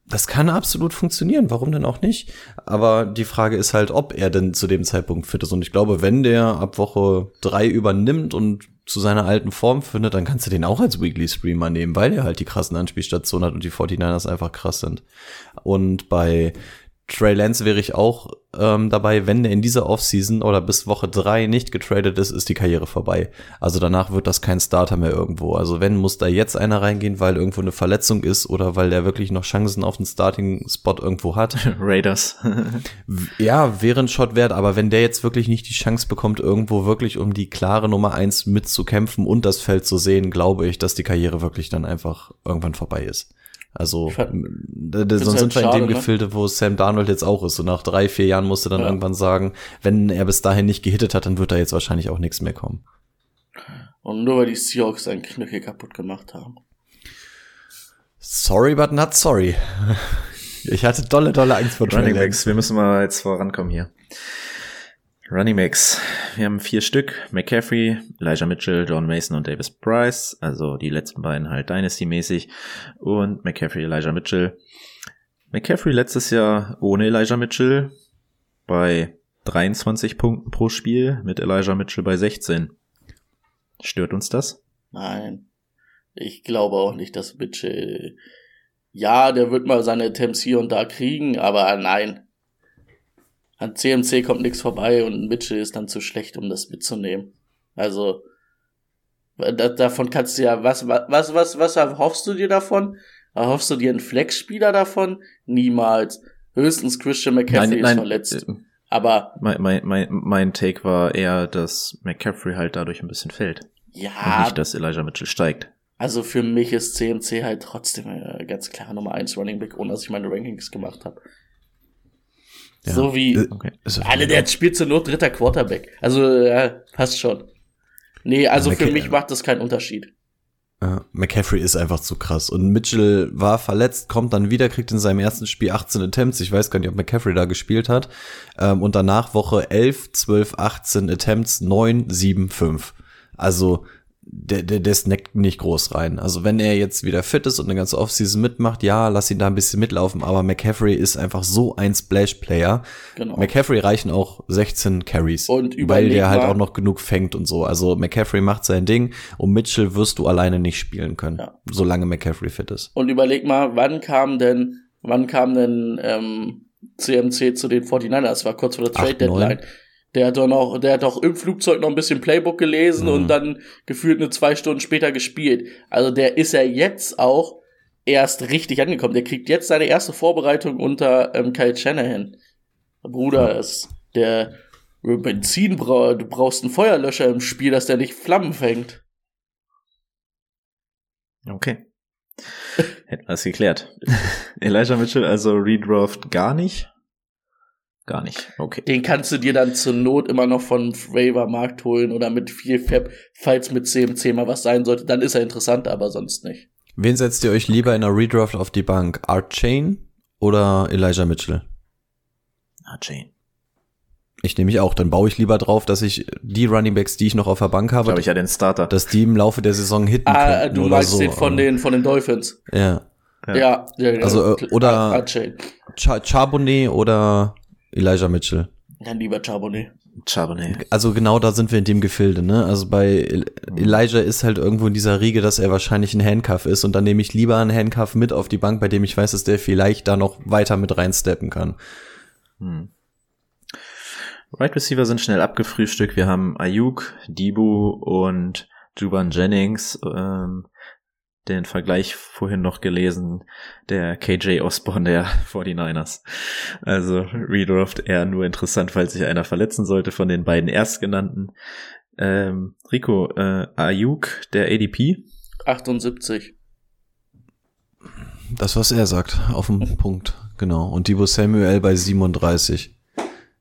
das kann absolut funktionieren, warum denn auch nicht? Aber die Frage ist halt, ob er denn zu dem Zeitpunkt fit ist. Und ich glaube, wenn der ab Woche drei übernimmt und zu seiner alten Form findet, dann kannst du den auch als Weekly Streamer nehmen, weil er halt die krassen Anspielstationen hat und die 49ers einfach krass sind. Und bei Trey Lance wäre ich auch ähm, dabei, wenn der in dieser Offseason oder bis Woche drei nicht getradet ist, ist die Karriere vorbei. Also danach wird das kein Starter mehr irgendwo. Also wenn, muss da jetzt einer reingehen, weil irgendwo eine Verletzung ist oder weil der wirklich noch Chancen auf den Starting-Spot irgendwo hat. Raiders. ja, wäre ein Shot wert, aber wenn der jetzt wirklich nicht die Chance bekommt, irgendwo wirklich um die klare Nummer eins mitzukämpfen und das Feld zu sehen, glaube ich, dass die Karriere wirklich dann einfach irgendwann vorbei ist. Also sonst halt sind wir in dem ne? Gefilde, wo Sam Darnold jetzt auch ist. So nach drei, vier Jahren musste dann ja. irgendwann sagen, wenn er bis dahin nicht gehittet hat, dann wird da jetzt wahrscheinlich auch nichts mehr kommen. Und nur weil die Seahawks seinen Knöchel kaputt gemacht haben. Sorry, but not sorry. Ich hatte dolle, dolle Angst vor Running Backs. Wir müssen mal jetzt vorankommen hier. Running Backs. Wir haben vier Stück. McCaffrey, Elijah Mitchell, John Mason und Davis Price. Also die letzten beiden halt Dynasty-mäßig. Und McCaffrey, Elijah Mitchell. McCaffrey letztes Jahr ohne Elijah Mitchell bei 23 Punkten pro Spiel mit Elijah Mitchell bei 16. Stört uns das? Nein. Ich glaube auch nicht, dass Mitchell, ja, der wird mal seine Attempts hier und da kriegen, aber nein, An CMC kommt nichts vorbei und Mitchell ist dann zu schlecht, um das mitzunehmen. Also, da, davon kannst du ja, was, was, was, was erhoffst du dir davon? Erhoffst du dir einen Flex-Spieler davon? Niemals. Höchstens Christian McCaffrey Nein, ist nein, verletzt. äh, Aber Mein, mein, mein, mein Take war eher, dass McCaffrey halt dadurch ein bisschen fällt. Und ja, nicht, dass Elijah Mitchell steigt. also für mich ist CMC halt trotzdem äh, ganz klar Nummer 1 Running Back, ohne dass ich meine Rankings gemacht habe. Ja. So wie Äh, Okay. Alle, der spielt zur Not dritter Quarterback. Also, ja, passt schon. Nee, also Ja, für mich macht das keinen Unterschied. Ja, McCaffrey ist einfach zu krass. Und Mitchell war verletzt, kommt dann wieder, kriegt in seinem ersten Spiel 18 Attempts. Ich weiß gar nicht, ob McCaffrey da gespielt hat. Ähm, und danach Woche 11, 12, 18 Attempts, 9, 7, 5. Also der, der, der snackt nicht groß rein. Also wenn er jetzt wieder fit ist und eine ganze Offseason mitmacht, ja, lass ihn da ein bisschen mitlaufen. Aber McCaffrey ist einfach so ein Splash-Player. Genau. McCaffrey reichen auch 16 Carries. Und weil der halt auch noch genug fängt und so. Also McCaffrey macht sein Ding und Mitchell wirst du alleine nicht spielen können, Ja. solange McCaffrey fit ist. Und überleg mal, wann kam denn, wann kam denn ähm, CMC zu den 49ers? Das war kurz vor der Trade Acht, neun. Deadline. Der hat doch noch, der hat doch im Flugzeug noch ein bisschen Playbook gelesen Mhm. und dann gefühlt eine zwei Stunden später gespielt. Also der ist ja jetzt auch erst richtig angekommen. Der kriegt jetzt seine erste Vorbereitung unter ähm, Kyle Shanahan. Bruder, ist der Benzin bra du brauchst einen Feuerlöscher im Spiel, dass der nicht Flammen fängt. Okay. Hätten wir es geklärt. Elijah Mitchell, also Redraft gar nicht? Gar nicht. Okay. Den kannst du dir dann zur Not immer noch von Waiver Markt holen oder mit viel Fab, falls mit CMC mal was sein sollte. Dann ist er interessant, aber sonst nicht. Wen setzt ihr euch lieber in einer Redraft auf die Bank? Art Chain oder Elijah Mitchell? Ah, Jane. Ich nehme mich auch. Dann baue ich lieber drauf, dass ich die Runningbacks, die ich noch auf der Bank habe, habe ich ja den Starter. dass die im Laufe der Saison hitten Ah, könnten du meinst so. den von den, von den Dolphins. Ja. Ja. Ja, ja. Also, äh, oder-. Ch Charbonnet oder Elijah Mitchell? Dann lieber Charbonnet. Charbonnet. Also genau da sind wir in dem Gefilde, ne? Also bei El Elijah ist halt irgendwo in dieser Riege, dass er wahrscheinlich ein Handcuff ist und dann nehme ich lieber einen Handcuff mit auf die Bank, bei dem ich weiß, dass der vielleicht da noch weiter mit reinsteppen kann. Hm. Right Receiver sind schnell abgefrühstückt. Wir haben Ayuk, Dibu und Juban Jennings. Ähm, den Vergleich vorhin noch gelesen, der KJ Osborne der 49ers. Also Redraft eher nur interessant, falls sich einer verletzen sollte von den beiden Erstgenannten. Ähm, Rico, äh, Ayuk, der ADP. 78. Das, was er sagt, auf dem Punkt, genau. Und Debo Samuel bei 37.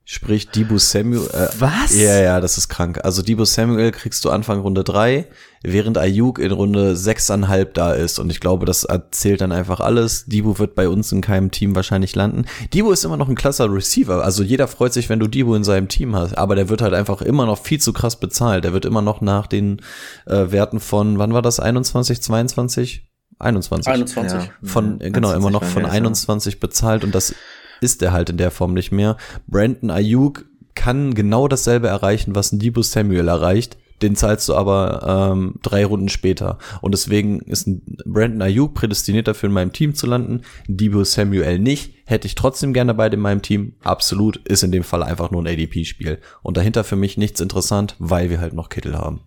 Sprich, Debo Samuel. Äh, Was? Ja, ja, das ist krank. Also Debo Samuel kriegst du Anfang Runde 3, während Ayuk in Runde 6,5 da ist. Und ich glaube, das erzählt dann einfach alles. Debo wird bei uns in keinem Team wahrscheinlich landen. Debo ist immer noch ein klasser Receiver. Also jeder freut sich, wenn du Debo in seinem Team hast. Aber der wird halt einfach immer noch viel zu krass bezahlt. Der wird immer noch nach den äh, Werten von, wann war das? 21, 22? 21. 21. Ja. Von, genau, immer noch 21 von waren wir, ja. 21 bezahlt und das ist er halt in der Form nicht mehr. Brandon Ayuk kann genau dasselbe erreichen, was ein Debo Samuel erreicht. Den zahlst du aber ähm, drei Runden später. Und deswegen ist ein Brandon Ayuk prädestiniert dafür, in meinem Team zu landen. Debo Samuel nicht. Hätte ich trotzdem gerne beide in meinem Team. Absolut. Ist in dem Fall einfach nur ein ADP-Spiel. Und dahinter für mich nichts interessant, weil wir halt noch Kittel haben.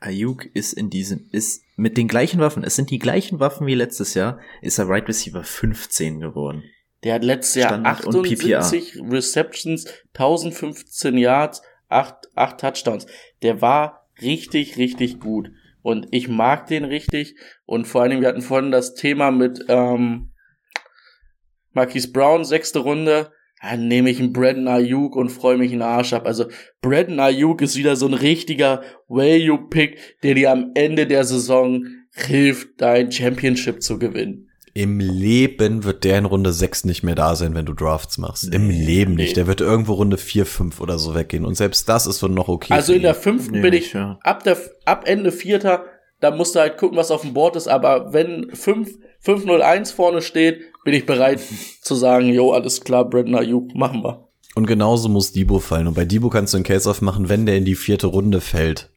Ayuk ist in diesem, ist mit den gleichen Waffen, es sind die gleichen Waffen wie letztes Jahr, ist er Right Receiver 15 geworden. Der hat letztes Jahr Standard und 78 Receptions, 1015 Yards, 8, 8 Touchdowns. Der war richtig, richtig gut. Und ich mag den richtig. Und vor allen Dingen, wir hatten vorhin das Thema mit ähm, Marquise Brown, sechste Runde. Dann nehme ich einen Brandon Ayuk und freue mich in den Arsch ab. Also Brandon Ayuk ist wieder so ein richtiger Value-Pick, der dir am Ende der Saison hilft, dein Championship zu gewinnen. Im Leben wird der in Runde 6 nicht mehr da sein, wenn du Drafts machst. Im Nee, Leben nee. nicht. Der wird irgendwo Runde 4, 5 oder so weggehen. Und selbst das ist so noch okay. Also in der fünften Nee, bin ich ja. ab der ab Ende vierter, da musst du halt gucken, was auf dem Board ist, aber wenn 5 501 vorne steht, bin ich bereit zu sagen, jo, alles klar, Brandon Ayuk, machen wir. Und genauso muss Debo fallen. Und bei Debo kannst du einen Case aufmachen, wenn der in die vierte Runde fällt.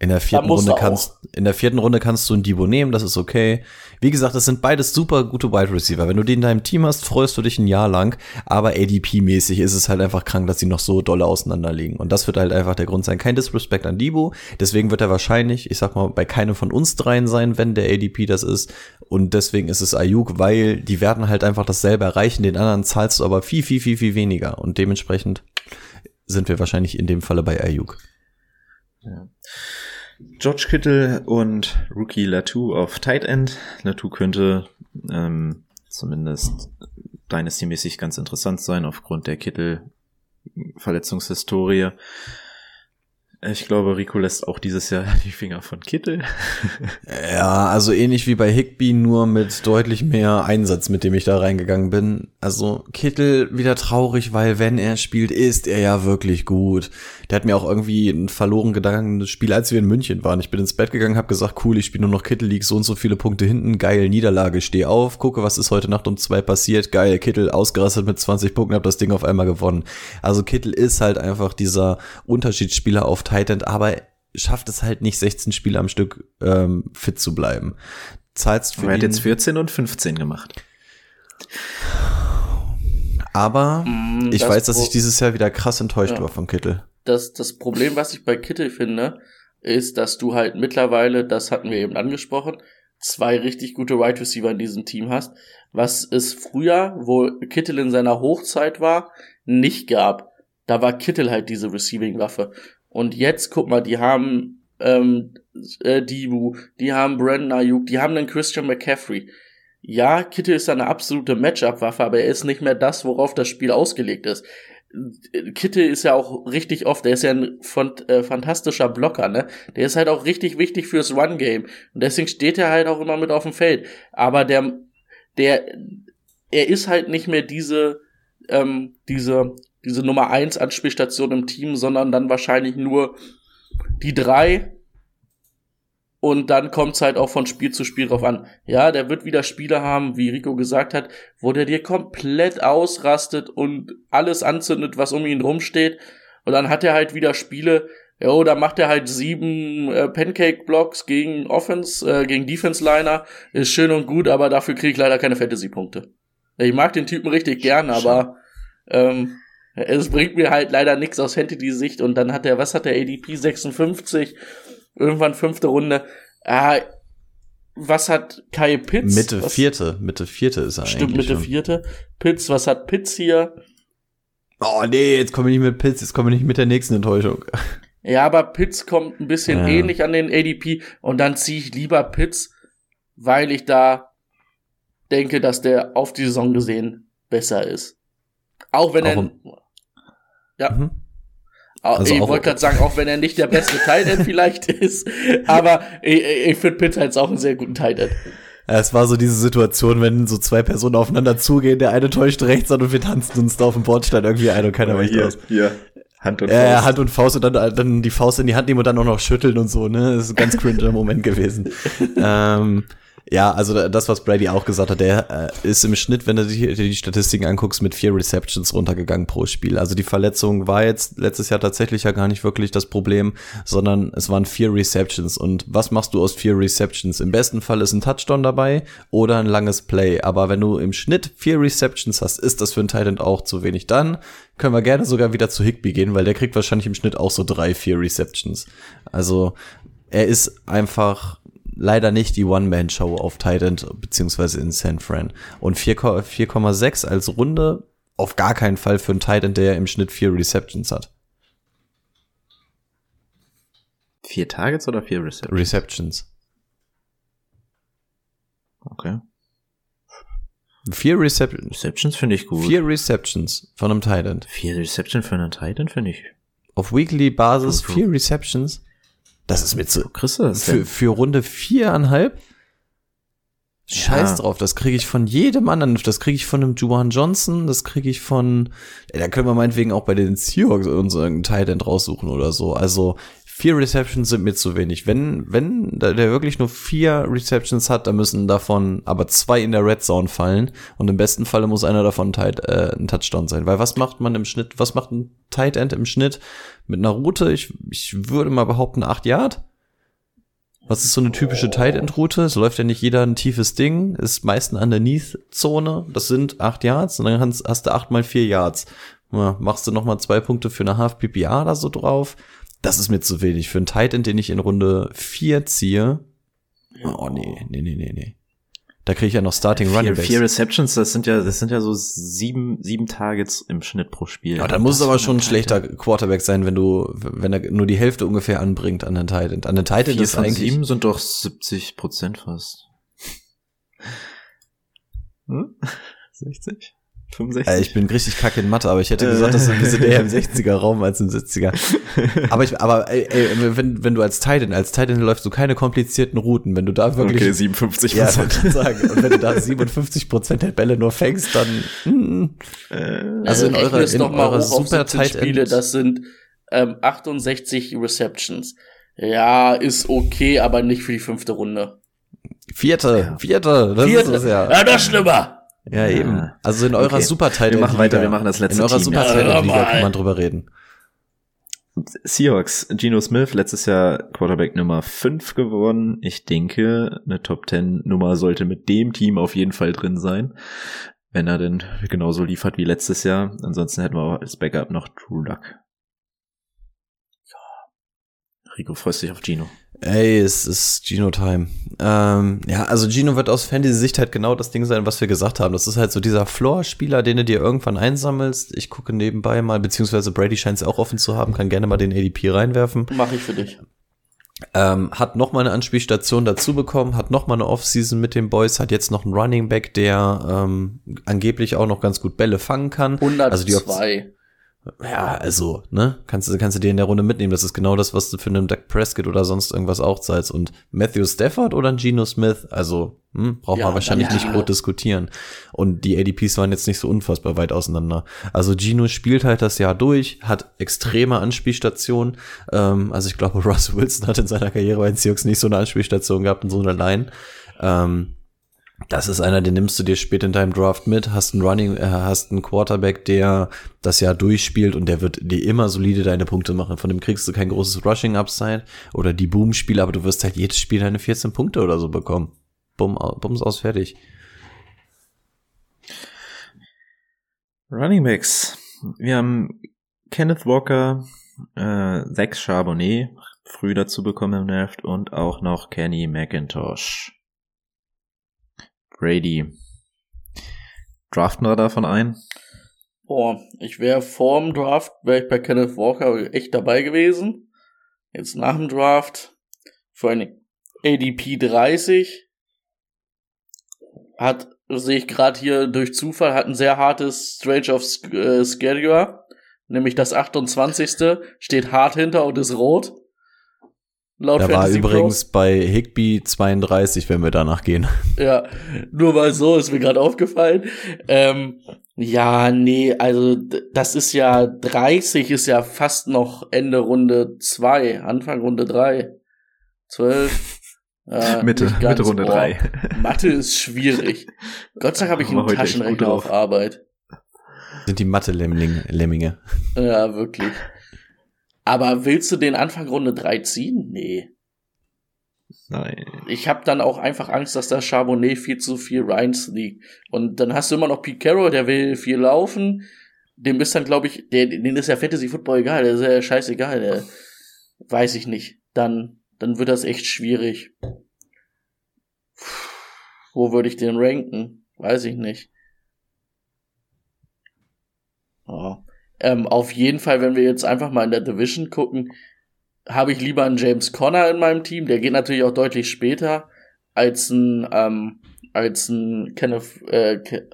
In der vierten Runde du auch. kannst, in der vierten Runde kannst du einen Debo nehmen, das ist okay. Wie gesagt, das sind beides super gute Wide Receiver. Wenn du die in deinem Team hast, freust du dich ein Jahr lang. Aber ADP-mäßig ist es halt einfach krank, dass sie noch so dolle auseinander liegen. Und das wird halt einfach der Grund sein. Kein Disrespect an Debo. Deswegen wird er wahrscheinlich, ich sag mal, bei keinem von uns dreien sein, wenn der ADP das ist. Und deswegen ist es Ayuk, weil die werden halt einfach dasselbe erreichen. Den anderen zahlst du aber viel, viel, viel, viel weniger. Und dementsprechend sind wir wahrscheinlich in dem Falle bei Ayuk. George Kittle und Rookie Latu auf Tight End. Latu könnte ähm, zumindest Dynasty-mäßig ganz interessant sein aufgrund der Kittle-Verletzungshistorie. Ich glaube, Rico lässt auch dieses Jahr die Finger von Kittel. Ja, also ähnlich wie bei Higby, nur mit deutlich mehr Einsatz, mit dem ich da reingegangen bin. Also Kittel wieder traurig, weil wenn er spielt, ist er ja wirklich gut. Der hat mir auch irgendwie ein verloren gegangenes Spiel, als wir in München waren. Ich bin ins Bett gegangen, habe gesagt, cool, ich spiele nur noch Kittel, lieg so und so viele Punkte hinten, geil, Niederlage, steh auf, gucke, was ist heute Nacht um zwei passiert, geil, Kittel ausgerastet mit 20 Punkten, hab das Ding auf einmal gewonnen. Also Kittel ist halt einfach dieser Unterschiedsspieler auf Tight End, aber schafft es halt nicht 16 Spiele am Stück ähm, fit zu bleiben. Zahlst für Er hat jetzt 14 und 15 gemacht. aber Mm, ich das weiß, dass ich dieses Jahr wieder krass enttäuscht Ja. war von Kittel. das, das Problem, was ich bei Kittel finde, ist, dass du halt mittlerweile, das hatten wir eben angesprochen, zwei richtig gute Wide Receiver in diesem Team hast, was es früher, wo Kittel in seiner Hochzeit war, nicht gab. Da war Kittel halt diese Receiving-Waffe. Und jetzt, guck mal, die haben ähm, äh, Dibu, die haben Brandon Ayuk, die haben dann Christian McCaffrey. Ja, Kittel ist eine absolute Matchup-Waffe, aber er ist nicht mehr das, worauf das Spiel ausgelegt ist. Kittel ist ja auch richtig oft, der ist ja ein äh, fantastischer Blocker, ne? Der ist halt auch richtig wichtig fürs Run-Game. Und deswegen steht er halt auch immer mit auf dem Feld. Aber der, der, er ist halt nicht mehr diese, ähm, diese, diese Nummer eins Anspielstation im Team, sondern dann wahrscheinlich nur die drei. Und dann kommt's halt auch von Spiel zu Spiel drauf an. Ja, der wird wieder Spiele haben, wie Rico gesagt hat, wo der dir komplett ausrastet und alles anzündet, was um ihn rumsteht. Und dann hat er halt wieder Spiele, jo, da macht er halt sieben äh, Pancake-Blocks gegen Offense, äh, gegen Defense-Liner. Ist schön und gut, aber dafür kriege ich leider keine Fantasy-Punkte. Ich mag den Typen richtig gern, aber ähm, es bringt mir halt leider nichts aus Fantasy-Sicht. Und dann hat er, was hat der ADP 56? Irgendwann fünfte Runde. Ah, was hat Kai Pitts? Mitte was, vierte, Mitte vierte ist er Stimmt, eigentlich Mitte schon. vierte. Pitts, was hat Pitts hier? Oh nee, jetzt komme ich nicht mit Pilz, jetzt komme ich nicht mit der nächsten Enttäuschung. Ja, aber Pitts kommt ein bisschen Ja. ähnlich an den ADP und dann ziehe ich lieber Pitts, weil ich da denke, dass der auf die Saison gesehen besser ist. Auch wenn Auch er. Ja. Mhm. Auch, Also ich auch- wollte gerade sagen, auch wenn er nicht der beste Tight End vielleicht ist, aber ich, ich finde Pitts halt auch einen sehr guten Tight End. Ja, Es war so diese Situation, wenn so zwei Personen aufeinander zugehen, der eine täuscht rechts an und wir tanzen uns da auf dem Bordstein irgendwie ein und keiner weicht aus. hier, Hand und Ja, ja, Faust. Hand und Faust und dann, dann die Faust in die Hand nehmen und dann auch noch schütteln und so, ne? Das ist ein ganz cringer Moment gewesen. ähm, ja, also da- das, was Brady auch gesagt hat, der äh, ist im Schnitt, wenn du dir die Statistiken anguckst, mit vier Receptions runtergegangen pro Spiel. Also die Verletzung war jetzt letztes Jahr tatsächlich ja gar nicht wirklich das Problem, sondern es waren vier Receptions. Und was machst du aus vier Receptions? Im besten Fall ist ein Touchdown dabei oder ein langes Play. Aber wenn du im Schnitt vier Receptions hast, ist das für einen Titan auch zu wenig. Dann können wir gerne sogar wieder zu Higby gehen, weil der kriegt wahrscheinlich im Schnitt auch so drei, vier Receptions. Also er ist einfach leider nicht die One-Man-Show auf Titan beziehungsweise in San Fran. Und 4, 4,6 als Runde auf gar keinen Fall für einen Titan, der im Schnitt vier Receptions hat. Vier Targets oder vier Receptions? Receptions. Okay. Vier Receptions. Receptions finde ich gut. Vier Receptions von einem Titan. Vier Reception für einen Titan finde ich. Auf Weekly Basis vier Receptions. Das ist mir zu, Wo kriegst du das für, denn? für Runde viereinhalb. Scheiß Ja. drauf, das kriege ich von jedem anderen. Das kriege ich von einem Juwan Johnson, das kriege ich von, ey, da können wir meinetwegen auch bei den Seahawks uns irgendeinen Tight raussuchen oder so. Also vier Receptions sind mir zu wenig. Wenn, wenn der wirklich nur vier Receptions hat, dann müssen davon aber zwei in der Red Zone fallen. Und im besten Falle muss einer davon tight, äh, ein Touchdown sein. Weil was macht man im Schnitt, was macht ein Tight End im Schnitt mit einer Route? Ich, ich würde mal behaupten, acht Yard. Was ist so eine typische Tight End Route? Es läuft ja nicht jeder ein tiefes Ding, ist meist eine Underneath Zone. Das sind acht Yards und dann hast, hast du acht mal vier Yards. Ja, machst du noch mal zwei Punkte für eine Half PPA oder so drauf? Das ist mir zu wenig für einen Tight End, den ich in Runde vier ziehe. Oh nee, nee, nee, nee, nee. Da kriege ich ja noch Starting Running Vier, Backs. vier Receptions, das sind ja, das sind ja so sieben, sieben Targets im Schnitt pro Spiel. Ja, dann muss es aber schon ein schlechter Quarterback sein, wenn du, wenn er nur die Hälfte ungefähr anbringt an den Tight End. An den Tight End Vier ist von eigentlich, sieben sind doch 70 Prozent fast. Hm? 60? 65? äh, ich bin richtig kacke in Mathe, aber ich hätte gesagt, das ist- wir sind eher im 60er Raum als im 70er. Aber ich, aber ey, ey, wenn, wenn du als Tight End, als Tight End läufst du keine komplizierten Routen, wenn du da wirklich, okay, 57 ja, Prozent. wollte ich sagen, und wenn du da 57 Prozent der Bälle nur fängst, dann, hm, also in Rechne eurer, in eurer super 17 Tight Spiele, das sind ähm, 68 Receptions. Ja, ist okay, aber nicht für die fünfte Runde. vierte, vierte, das Vierte. ist es ja. ja, das schlimmer. Ja, eben. Also in eurer Okay. super Tight Wir machen weiter, Liga- wir machen das letzte In eurer Team super. Tight End Liga Ja, kann man drüber reden. Seahawks, Geno Smith, letztes Jahr Quarterback Nummer 5 geworden. Ich denke, eine Top 10 Nummer sollte mit dem Team auf jeden Fall drin sein. Wenn er denn genauso liefert wie letztes Jahr. Ansonsten hätten wir auch als Backup noch Drew Luck. Ja. Rico, freust dich auf Gino. Ey, es ist Gino-Time. Ähm, ja, also Gino wird aus Fantasy-Sicht halt genau das Ding sein, was wir gesagt haben. Das ist halt so dieser Floor-Spieler, den du dir irgendwann einsammelst. Ich gucke nebenbei mal, beziehungsweise Brady scheint es auch offen zu haben, kann gerne mal den ADP reinwerfen. Mache ich für dich. Ähm, hat noch mal eine Anspielstation dazu bekommen, hat noch mal eine Offseason mit den Boys, hat jetzt noch einen Running Back, der ähm, angeblich auch noch ganz gut Bälle fangen kann. 102. Also die Ja, also, ne? Kannst du, kannst du dir in der Runde mitnehmen. Das ist genau das, was du für einen Doug Prescott oder sonst irgendwas auch zahlst. Und Matthew Stafford oder ein Geno Smith, also, hm, braucht Ja, man wahrscheinlich dann- nicht groß diskutieren. Und die ADPs waren jetzt nicht so unfassbar weit auseinander. Also Gino spielt halt das Jahr durch, hat extreme Anspielstationen. Ähm, also ich glaube, Russell Wilson hat in seiner Karriere bei den Seahawks nicht so eine Anspielstation gehabt und so eine Line. Ähm, das ist einer, den nimmst du dir später in deinem Draft mit, hast einen Running, äh, hast einen Quarterback, der das Jahr durchspielt und der wird dir immer solide deine Punkte machen. Von dem kriegst du kein großes Rushing Upside oder die Boom-Spiele, aber du wirst halt jedes Spiel deine 14 Punkte oder so bekommen. Bumm, bums aus, fertig. Running Backs. Wir haben Kenneth Walker, äh, Zach Charbonnet früh dazu bekommen im Draft und auch noch Kenny McIntosh. Brady. Draften wir davon ein? Boah, ich wäre vor dem Draft, wäre ich bei Kenneth Walker echt dabei gewesen. Jetzt nach dem Draft für eine ADP 30 hat, sehe ich gerade hier durch Zufall, hat ein sehr hartes Strange of Sch- äh, Schedule, nämlich das 28. steht hart hinter und ist rot. Laut Da war Fantasy Pro. übrigens bei Higby 32, wenn wir danach gehen. Ja, nur mal so ist mir gerade aufgefallen. Ähm, ja, nee, also das ist ja 30 ist ja fast noch Ende Runde 2, Anfang Runde 3. 12. Äh, Mitte. Mitte Runde Boah, drei. Mathe ist schwierig. Gott sei Dank habe ich einen Taschenrechner auf Arbeit. Sind die Mathe-Lemminge. Ja, wirklich. Aber willst du den Anfang Runde 3 ziehen? Nee. Nein. ich habe dann auch einfach Angst, dass da Charbonnet viel zu viel reinsneakt. Und dann hast du immer noch Pete Carroll, der will viel laufen. Dem ist dann, glaube ich, der, den ist ja Fantasy Football egal, der ist ja scheißegal. Der, weiß ich nicht. Dann, dann wird das echt schwierig. Wo würde ich den ranken? Weiß ich nicht. Ja. Ähm, auf jeden Fall, wenn wir jetzt einfach mal in der Division gucken, habe ich lieber einen James Conner in meinem Team. Der geht natürlich auch deutlich später als ein, ähm, als ein Kenneth, äh, Ke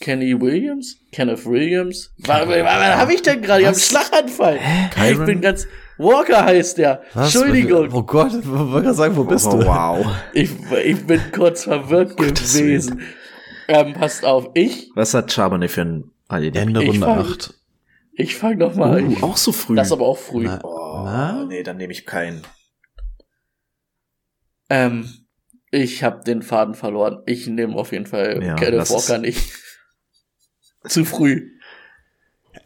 Kenny Williams? Kenneth Williams? Was, was, was habe ich denn gerade? Ich habe einen? Schlaganfall. Hä? Ich bin ganz. Walker heißt der. Was? Entschuldigung. Oh Gott, ich wollte gerade sagen, wo bist oh, du? Wow. Ich, ich bin kurz verwirrt Gottes gewesen. Ähm, passt auf. Ich, Was hat Charbonnet für ein ADP? Ende Ich Runde fang- 8. ich fange noch mal. Uh, auch so früh. das ist aber auch früh. Na, oh, na? nee, dann nehme ich keinen. Ähm, ich habe den Faden verloren. Ich nehme auf jeden Fall Ja, Kenneth Walker nicht. Zu früh.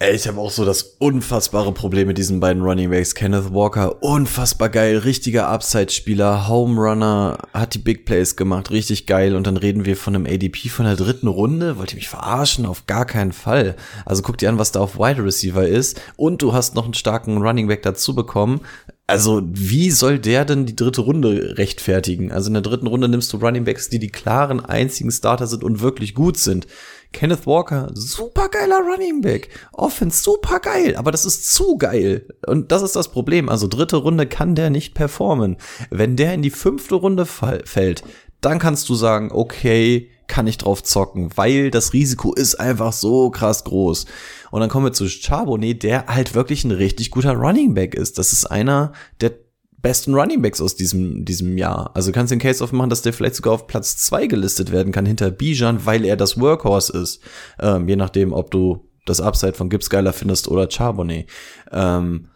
Ey, ich habe auch so das unfassbare Problem mit diesen beiden Running Backs. Kenneth Walker, unfassbar geil, richtiger Upside-Spieler, Home Runner, hat die Big Plays gemacht, richtig geil. Und dann reden wir von einem ADP von der dritten Runde. Wollt ihr mich verarschen? Auf gar keinen Fall. Also guck dir an, was da auf Wide Receiver ist. Und du hast noch einen starken Running Back dazu bekommen. Also, wie soll der denn die dritte Runde rechtfertigen? Also in der dritten Runde nimmst du Running Backs, die die klaren einzigen Starter sind und wirklich gut sind. Kenneth Walker, super geiler Running Back. Offense, super geil, aber das ist zu geil. Und das ist das Problem. Also dritte Runde kann der nicht performen. Wenn der in die fünfte Runde fällt, dann kannst du sagen, okay, kann ich drauf zocken, weil das Risiko ist einfach so krass groß. Und dann kommen wir zu Charbonnet, der halt wirklich ein richtig guter Running Back ist. Das ist einer der besten Running Backs aus diesem, diesem Jahr. Also kannst du den Case aufmachen, dass der vielleicht sogar auf Platz zwei gelistet werden kann hinter Bijan, weil er das Workhorse ist. Ähm, je nachdem, ob du das Upside von Gibbs geiler findest oder Charbonnet. Ähm,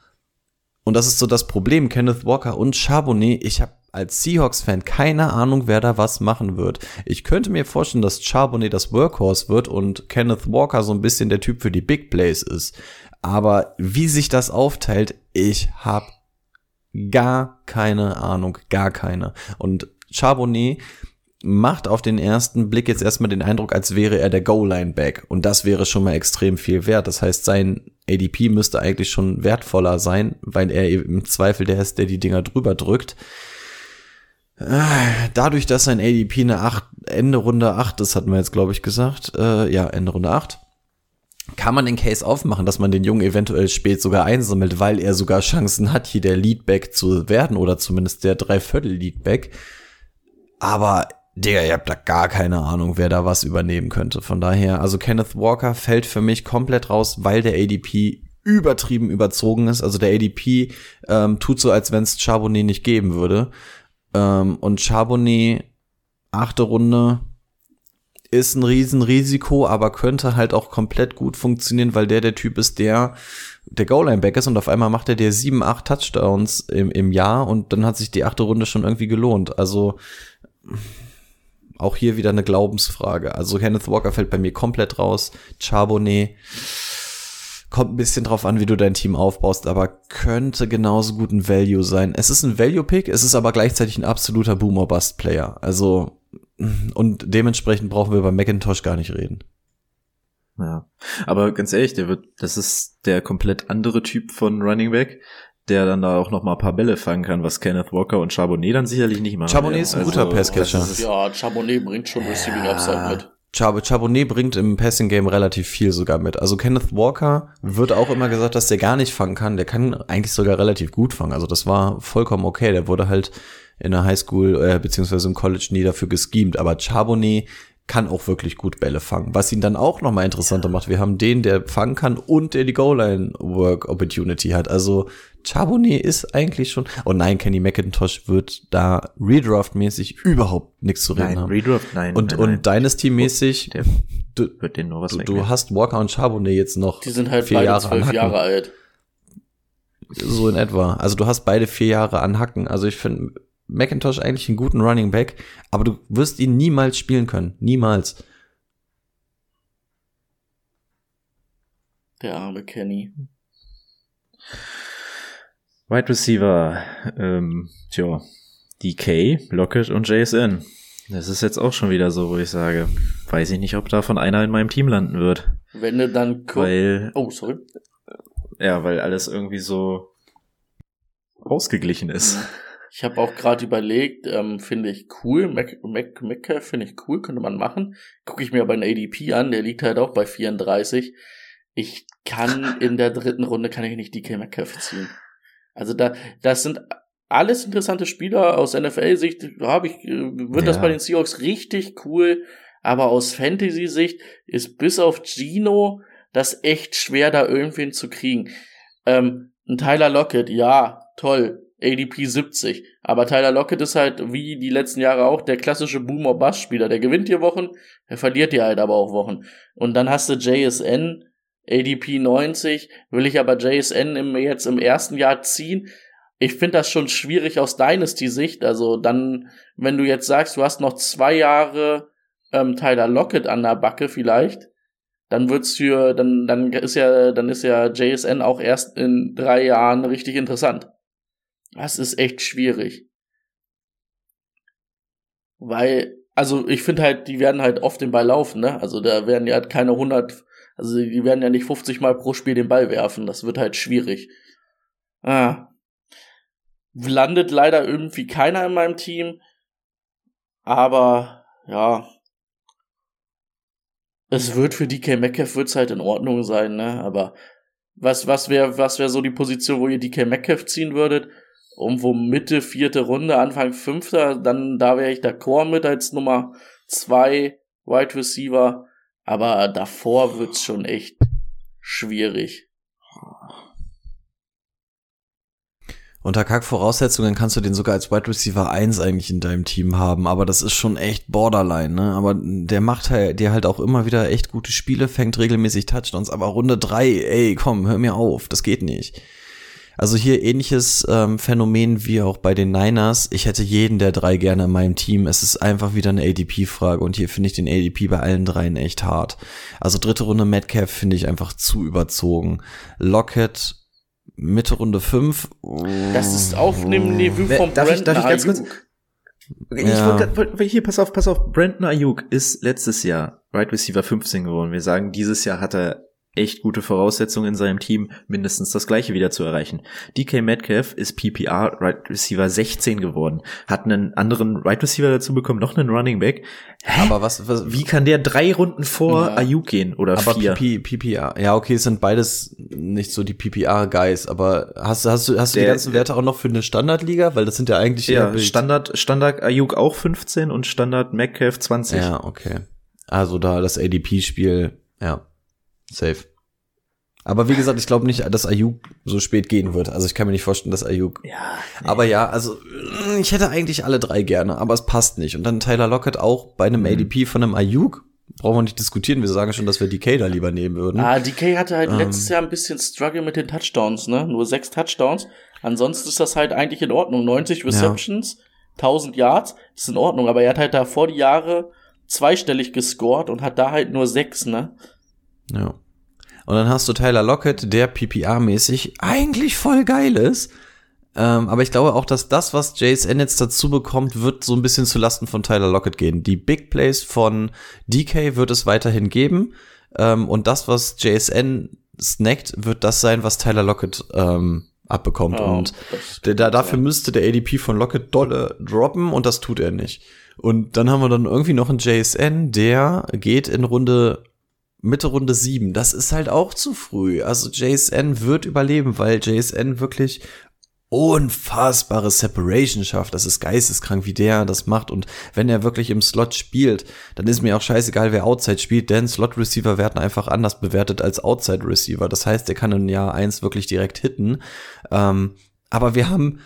und das ist so das Problem. Kenneth Walker und Charbonnet, ich habe als Seahawks-Fan keine Ahnung, wer da was machen wird. Ich könnte mir vorstellen, dass Charbonnet das Workhorse wird und Kenneth Walker so ein bisschen der Typ für die Big Plays ist. Aber wie sich das aufteilt, ich habe Gar keine Ahnung, gar keine. Und Charbonnet macht auf den ersten Blick jetzt erstmal den Eindruck, als wäre er der Goal-Line-Back. Und das wäre schon mal extrem viel wert. Das heißt, sein ADP müsste eigentlich schon wertvoller sein, weil er im Zweifel der ist, der die Dinger drüber drückt. Dadurch, dass sein ADP eine 8, Ende Runde 8 ist, hatten wir jetzt, glaube ich, gesagt. Äh, ja, Ende Runde 8 kann man den Case aufmachen, dass man den Jungen eventuell spät sogar einsammelt, weil er sogar Chancen hat, hier der Leadback zu werden oder zumindest der Dreiviertel Leadback. Aber Digga, ihr habt da gar keine Ahnung, wer da was übernehmen könnte. Von daher, also Kenneth Walker fällt für mich komplett raus, weil der ADP übertrieben überzogen ist. Also der ADP ähm, tut so, als wenn es Charbonnet nicht geben würde. Ähm, und Charbonnet, achte Runde, ist ein Riesenrisiko, aber könnte halt auch komplett gut funktionieren, weil der der Typ ist, der der Goal-Line-Back ist und auf einmal macht er dir sieben, acht Touchdowns im, im Jahr und dann hat sich die achte Runde schon irgendwie gelohnt. Also auch hier wieder eine Glaubensfrage. Also Kenneth Walker fällt bei mir komplett raus. Charbonnet kommt ein bisschen drauf an, wie du dein Team aufbaust, aber könnte genauso gut ein Value sein. Es ist ein Value-Pick, es ist aber gleichzeitig ein absoluter Boomer-Bust-Player. Also und dementsprechend brauchen wir bei Macintosh gar nicht reden. Ja, aber ganz ehrlich, der wird, das ist der komplett andere Typ von Running Back, der dann da auch noch mal ein paar Bälle fangen kann, was Kenneth Walker und Charbonnet dann sicherlich nicht machen. Charbonnet ist ein also, guter Passcatcher. Ja, Charbonnet bringt schon Receiving Upside mit. Chab Charbonnet bringt im Passing Game relativ viel sogar mit. Also Kenneth Walker wird auch immer gesagt, dass der gar nicht fangen kann. Der kann eigentlich sogar relativ gut fangen. Also das war vollkommen okay. Der wurde halt in der Highschool äh, beziehungsweise im College nie dafür geschemt. Aber Charbonnet kann auch wirklich gut Bälle fangen. Was ihn dann auch nochmal interessanter macht, wir haben den, der fangen kann und der die Goal-Line-Work Opportunity hat. Also Charbonnet ist eigentlich schon. Oh nein, Kenny McIntosh wird da Redraft-mäßig überhaupt nichts zu reden nein, haben. Redraft, nein. Und, nein, und. Dynasty-mäßig. Du, wird den nur was du, du hast Walker und Charbonnet jetzt noch. Die sind halt vier beide Jahre zwölf Jahre alt. So in etwa. Also du hast beide vier Jahre an Hacken. Also ich finde, McIntosh eigentlich einen guten Running Back, aber du wirst ihn niemals spielen können. Niemals. Der arme Kenny. Wide Receiver, ähm, tja, DK, Lockett und JSN. Das ist jetzt auch schon wieder so, wo ich sage, weiß ich nicht, ob davon einer in meinem Team landen wird. Wenn du dann weil, Oh, sorry. Ja, weil alles irgendwie so ausgeglichen ist. Mhm. Ich habe auch gerade überlegt, ähm, finde ich cool, Mac, Mac, Mac finde ich cool, könnte man machen. Gucke ich mir aber einen ADP an, der liegt halt auch bei 34. Ich kann in der dritten Runde kann ich nicht DK Metcalf ziehen. Also da, das sind alles interessante Spieler aus NFL-Sicht. Habe ich, äh, wird ja. das bei den Seahawks richtig cool. Aber aus Fantasy-Sicht ist bis auf Gino das echt schwer, da irgendwen zu kriegen. Ähm, ein Tyler Lockett, ja, toll. ADP 70. Aber Tyler Lockett ist halt, wie die letzten Jahre auch, der klassische Boomer-Bass-Spieler. Der gewinnt dir Wochen, er verliert dir halt aber auch Wochen. Und dann hast du JSN, ADP 90. Will ich aber JSN im, jetzt im ersten Jahr ziehen? Ich finde das schon schwierig aus Dynasty-Sicht. Also dann, wenn du jetzt sagst, du hast noch zwei Jahre ähm, Tyler Lockett an der Backe vielleicht, dann wird's für, dann, dann ist ja, dann ist ja JSN auch erst in drei Jahren richtig interessant. Das ist echt schwierig. Weil, also ich finde halt, die werden halt oft den Ball laufen, ne? Also da werden ja keine 100, also die werden ja nicht 50 Mal pro Spiel den Ball werfen. Das wird halt schwierig. Ah. Landet leider irgendwie keiner in meinem Team. Aber, ja. Es wird für DK Metcalf wird's halt in Ordnung sein, ne? Aber was, was wäre, was wäre so die Position, wo ihr DK Metcalf ziehen würdet? Irgendwo Mitte vierte Runde, Anfang fünfter, dann da wäre ich d'accord mit als Nummer zwei Wide Receiver, aber davor wird's schon echt schwierig. Unter Kack-Voraussetzungen kannst du den sogar als Wide Receiver 1 eigentlich in deinem Team haben, aber das ist schon echt borderline, ne? Aber der macht halt, dir halt auch immer wieder echt gute Spiele, fängt regelmäßig Touchdowns, aber Runde 3, ey, komm, hör mir auf, das geht nicht. Also hier ähnliches ähm, Phänomen wie auch bei den Niners. Ich hätte jeden der drei gerne in meinem Team. Es ist einfach wieder eine ADP-Frage und hier finde ich den ADP bei allen dreien echt hart. Also dritte Runde Metcalf finde ich einfach zu überzogen. Lockett Mitte Runde 5. Das ist auf dem Niveau von darf Brandon ich, darf ich ganz Ayuk. kurz, ich Ja. wollte, hier, pass auf, pass auf. Brandon Ayuk ist letztes Jahr Right Receiver 15 geworden. Wir sagen, dieses Jahr hat er echt gute Voraussetzungen in seinem Team, mindestens das gleiche wieder zu erreichen. DK Metcalf ist PPR Right Receiver 16 geworden, hat einen anderen Right Receiver dazu bekommen, noch einen Running Back. Hä? Aber was, was Wie kann der drei Runden vor Ja. Ayuk gehen oder aber vier? PP, PPR. Ja, okay, es sind beides nicht so die PPR-Guys, aber hast, du hast du, hast du die ganzen Werte auch noch für eine Standardliga? Weil das sind ja eigentlich Ja, Standard, Standard Ayuk auch 15 und Standard Metcalf 20. Ja, okay. Also da das ADP-Spiel, ja, safe. Aber wie gesagt, ich glaube nicht, dass Ayuk so spät gehen wird. Also ich kann mir nicht vorstellen, dass Ayuk. Ja, Aber ja, also ich hätte eigentlich alle drei gerne, aber es passt nicht. Und dann Tyler Lockett auch bei einem Mhm. ADP von einem Ayuk. Brauchen wir nicht diskutieren. Wir sagen schon, dass wir DK da lieber nehmen würden. Ah, DK hatte halt Ähm. letztes Jahr ein bisschen Struggle mit den Touchdowns, ne? Nur sechs Touchdowns. Ansonsten ist das halt eigentlich in Ordnung. 90 Receptions, 1000 Yards, ist in Ordnung. Aber er hat halt da vor die Jahre zweistellig gescored und hat da halt nur sechs, ne? Ja. Und dann hast du Tyler Lockett, der PPR-mäßig eigentlich voll geil ist. Ähm, aber ich glaube auch, dass das, was JSN jetzt dazu bekommt, wird so ein bisschen zu Lasten von Tyler Lockett gehen. Die Big Plays von DK wird es weiterhin geben. Ähm, und das, was JSN snackt, wird das sein, was Tyler Lockett ähm, abbekommt. Ja, und der, kann dafür müsste der ADP von Lockett dolle droppen und das tut er nicht. Und dann haben wir dann irgendwie noch einen JSN, der geht in Runde Mitte Runde 7. Das ist halt auch zu früh. Also JSN wird überleben, weil JSN wirklich unfassbare Separation schafft. Das ist geisteskrank, wie der das macht. Und wenn er wirklich im Slot spielt, dann ist mir auch scheißegal, wer Outside spielt, denn Slot Receiver werden einfach anders bewertet als Outside Receiver. Das heißt, der kann in Jahr 1 wirklich direkt hitten. Ähm, aber wir haben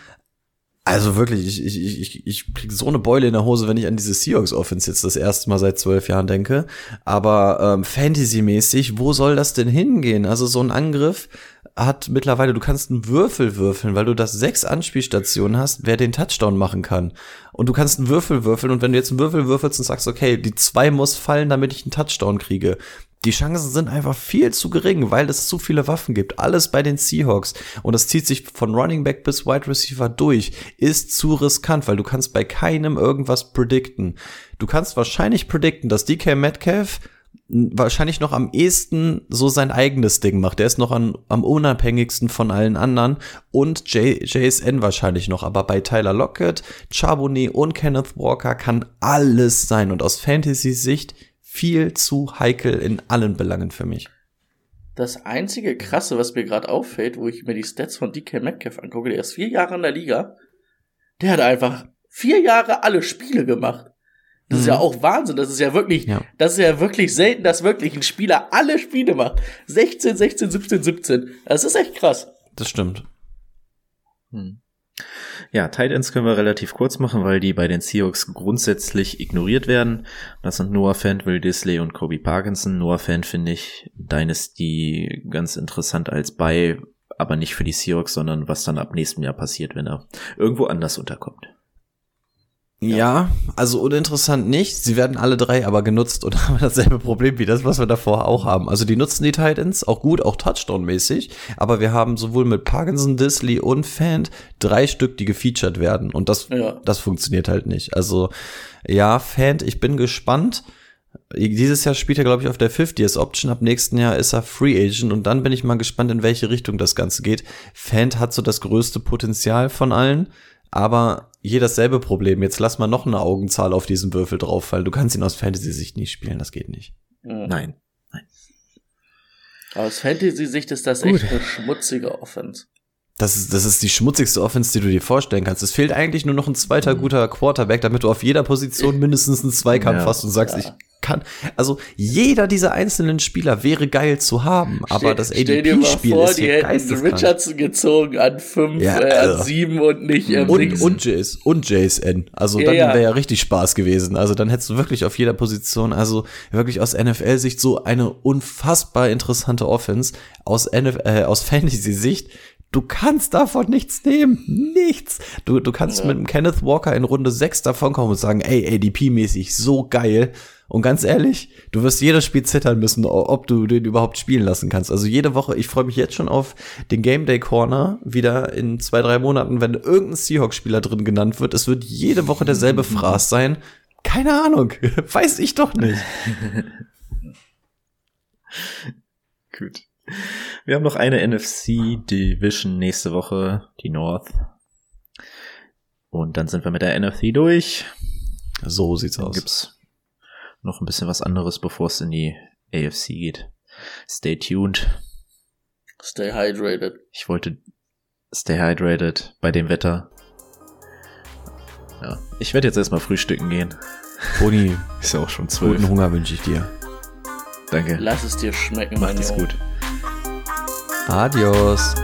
also wirklich, ich, ich, ich, ich krieg so eine Beule in der Hose, wenn ich an diese Seahawks Offense jetzt das erste Mal seit zwölf Jahren denke. Aber ähm, Fantasy-mäßig, wo soll das denn hingehen? Also so ein Angriff hat mittlerweile, du kannst einen Würfel würfeln, weil du das sechs Anspielstationen hast, wer den Touchdown machen kann. Und du kannst einen Würfel würfeln und wenn du jetzt einen Würfel würfelst und sagst, okay, die zwei muss fallen, damit ich einen Touchdown kriege. Die Chancen sind einfach viel zu gering, weil es zu viele Waffen gibt. Alles bei den Seahawks. Und das zieht sich von Running Back bis Wide Receiver durch. Ist zu riskant, weil du kannst bei keinem irgendwas predikten. Du kannst wahrscheinlich predikten, dass DK Metcalf wahrscheinlich noch am ehesten so sein eigenes Ding macht. Der ist noch an, am unabhängigsten von allen anderen und J, JSN wahrscheinlich noch. Aber bei Tyler Lockett, Charbonnet und Kenneth Walker kann alles sein und aus Fantasy-Sicht viel zu heikel in allen Belangen für mich. Das einzige krasse, was mir gerade auffällt, wo ich mir die Stats von DK Metcalf angucke, der ist vier Jahre in der Liga, der hat einfach vier Jahre alle Spiele gemacht. Das ist Mhm. ja auch Wahnsinn. Das ist ja wirklich, Ja. das ist ja wirklich selten, dass wirklich ein Spieler alle Spiele macht. 16, 16, 17, 17. Das ist echt krass. Das stimmt. Hm. Ja, Tight Ends können wir relativ kurz machen, weil die bei den Seahawks grundsätzlich ignoriert werden. Das sind Noah Fant, Will Disley und Kobe Parkinson. Noah Fant finde ich Dynasty ganz interessant als bei, aber nicht für die Seahawks, sondern was dann ab nächstem Jahr passiert, wenn er irgendwo anders unterkommt. Ja, also uninteressant nicht. Sie werden alle drei aber genutzt und haben dasselbe Problem wie das, was wir davor auch haben. Also die nutzen die Titans auch gut, auch Touchdown-mäßig, aber wir haben sowohl mit Parkinson, Disley und Fant drei Stück, die gefeatured werden und das, Ja. das funktioniert halt nicht. Also ja, Fant, ich bin gespannt. Dieses Jahr spielt er, glaube ich, auf der 50th Option. Ab nächsten Jahr ist er Free Agent und dann bin ich mal gespannt, in welche Richtung das Ganze geht. Fant hat so das größte Potenzial von allen, aber hier dasselbe Problem. Jetzt lass mal noch eine Augenzahl auf diesen Würfel drauffallen. Du kannst ihn aus Fantasy-Sicht nicht spielen, das geht nicht. Mhm. Nein. Aus Fantasy-Sicht ist das Gut. echt eine schmutzige Offense. Das ist, das ist die schmutzigste Offense, die du dir vorstellen kannst. Es fehlt eigentlich nur noch ein zweiter guter Quarterback, damit du auf jeder Position mindestens einen Zweikampf Ja. hast und sagst, Ja. ich kann. Also jeder dieser einzelnen Spieler wäre geil zu haben, aber Stell- das ADP-Spiel vor, ist die hier hätten. Richardson gezogen an fünf, Ja, äh, an also. sieben und nicht ähm, Und, und Jace, und JSN. Also Ja, dann ja. wäre ja richtig Spaß gewesen. Also dann hättest du wirklich auf jeder Position, also wirklich aus NFL-Sicht so eine unfassbar interessante Offense. Aus, NF äh, aus Fantasy-Sicht, du kannst davon nichts nehmen. Nichts. Du, du kannst Ja. mit dem Kenneth Walker in Runde 6 davonkommen und sagen, ey, ADP-mäßig, so geil. Und ganz ehrlich, du wirst jedes Spiel zittern müssen, ob du den überhaupt spielen lassen kannst. Also jede Woche, ich freue mich jetzt schon auf den Game Day Corner wieder in zwei, drei Monaten, wenn irgendein Seahawks-Spieler drin genannt wird. Es wird jede Woche derselbe Fraß sein. Keine Ahnung, weiß ich doch nicht. Gut. Wir haben noch eine NFC Division nächste Woche, die North. Und dann sind wir mit der NFC durch. So sieht's Dann aus. gibt's noch ein bisschen was anderes, bevor es in die AFC geht. Stay tuned. Stay hydrated. Ich wollte stay hydrated bei dem Wetter. Ja, ich werde jetzt erstmal frühstücken gehen. Boni, Ist ja auch schon zwölf. guten Hunger wünsche ich dir. Danke. Lass es dir schmecken, Macht mein es gut. Adios.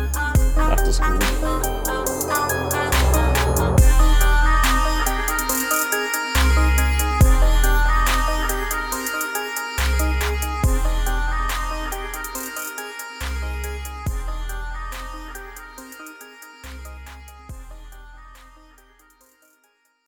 Macht es gut.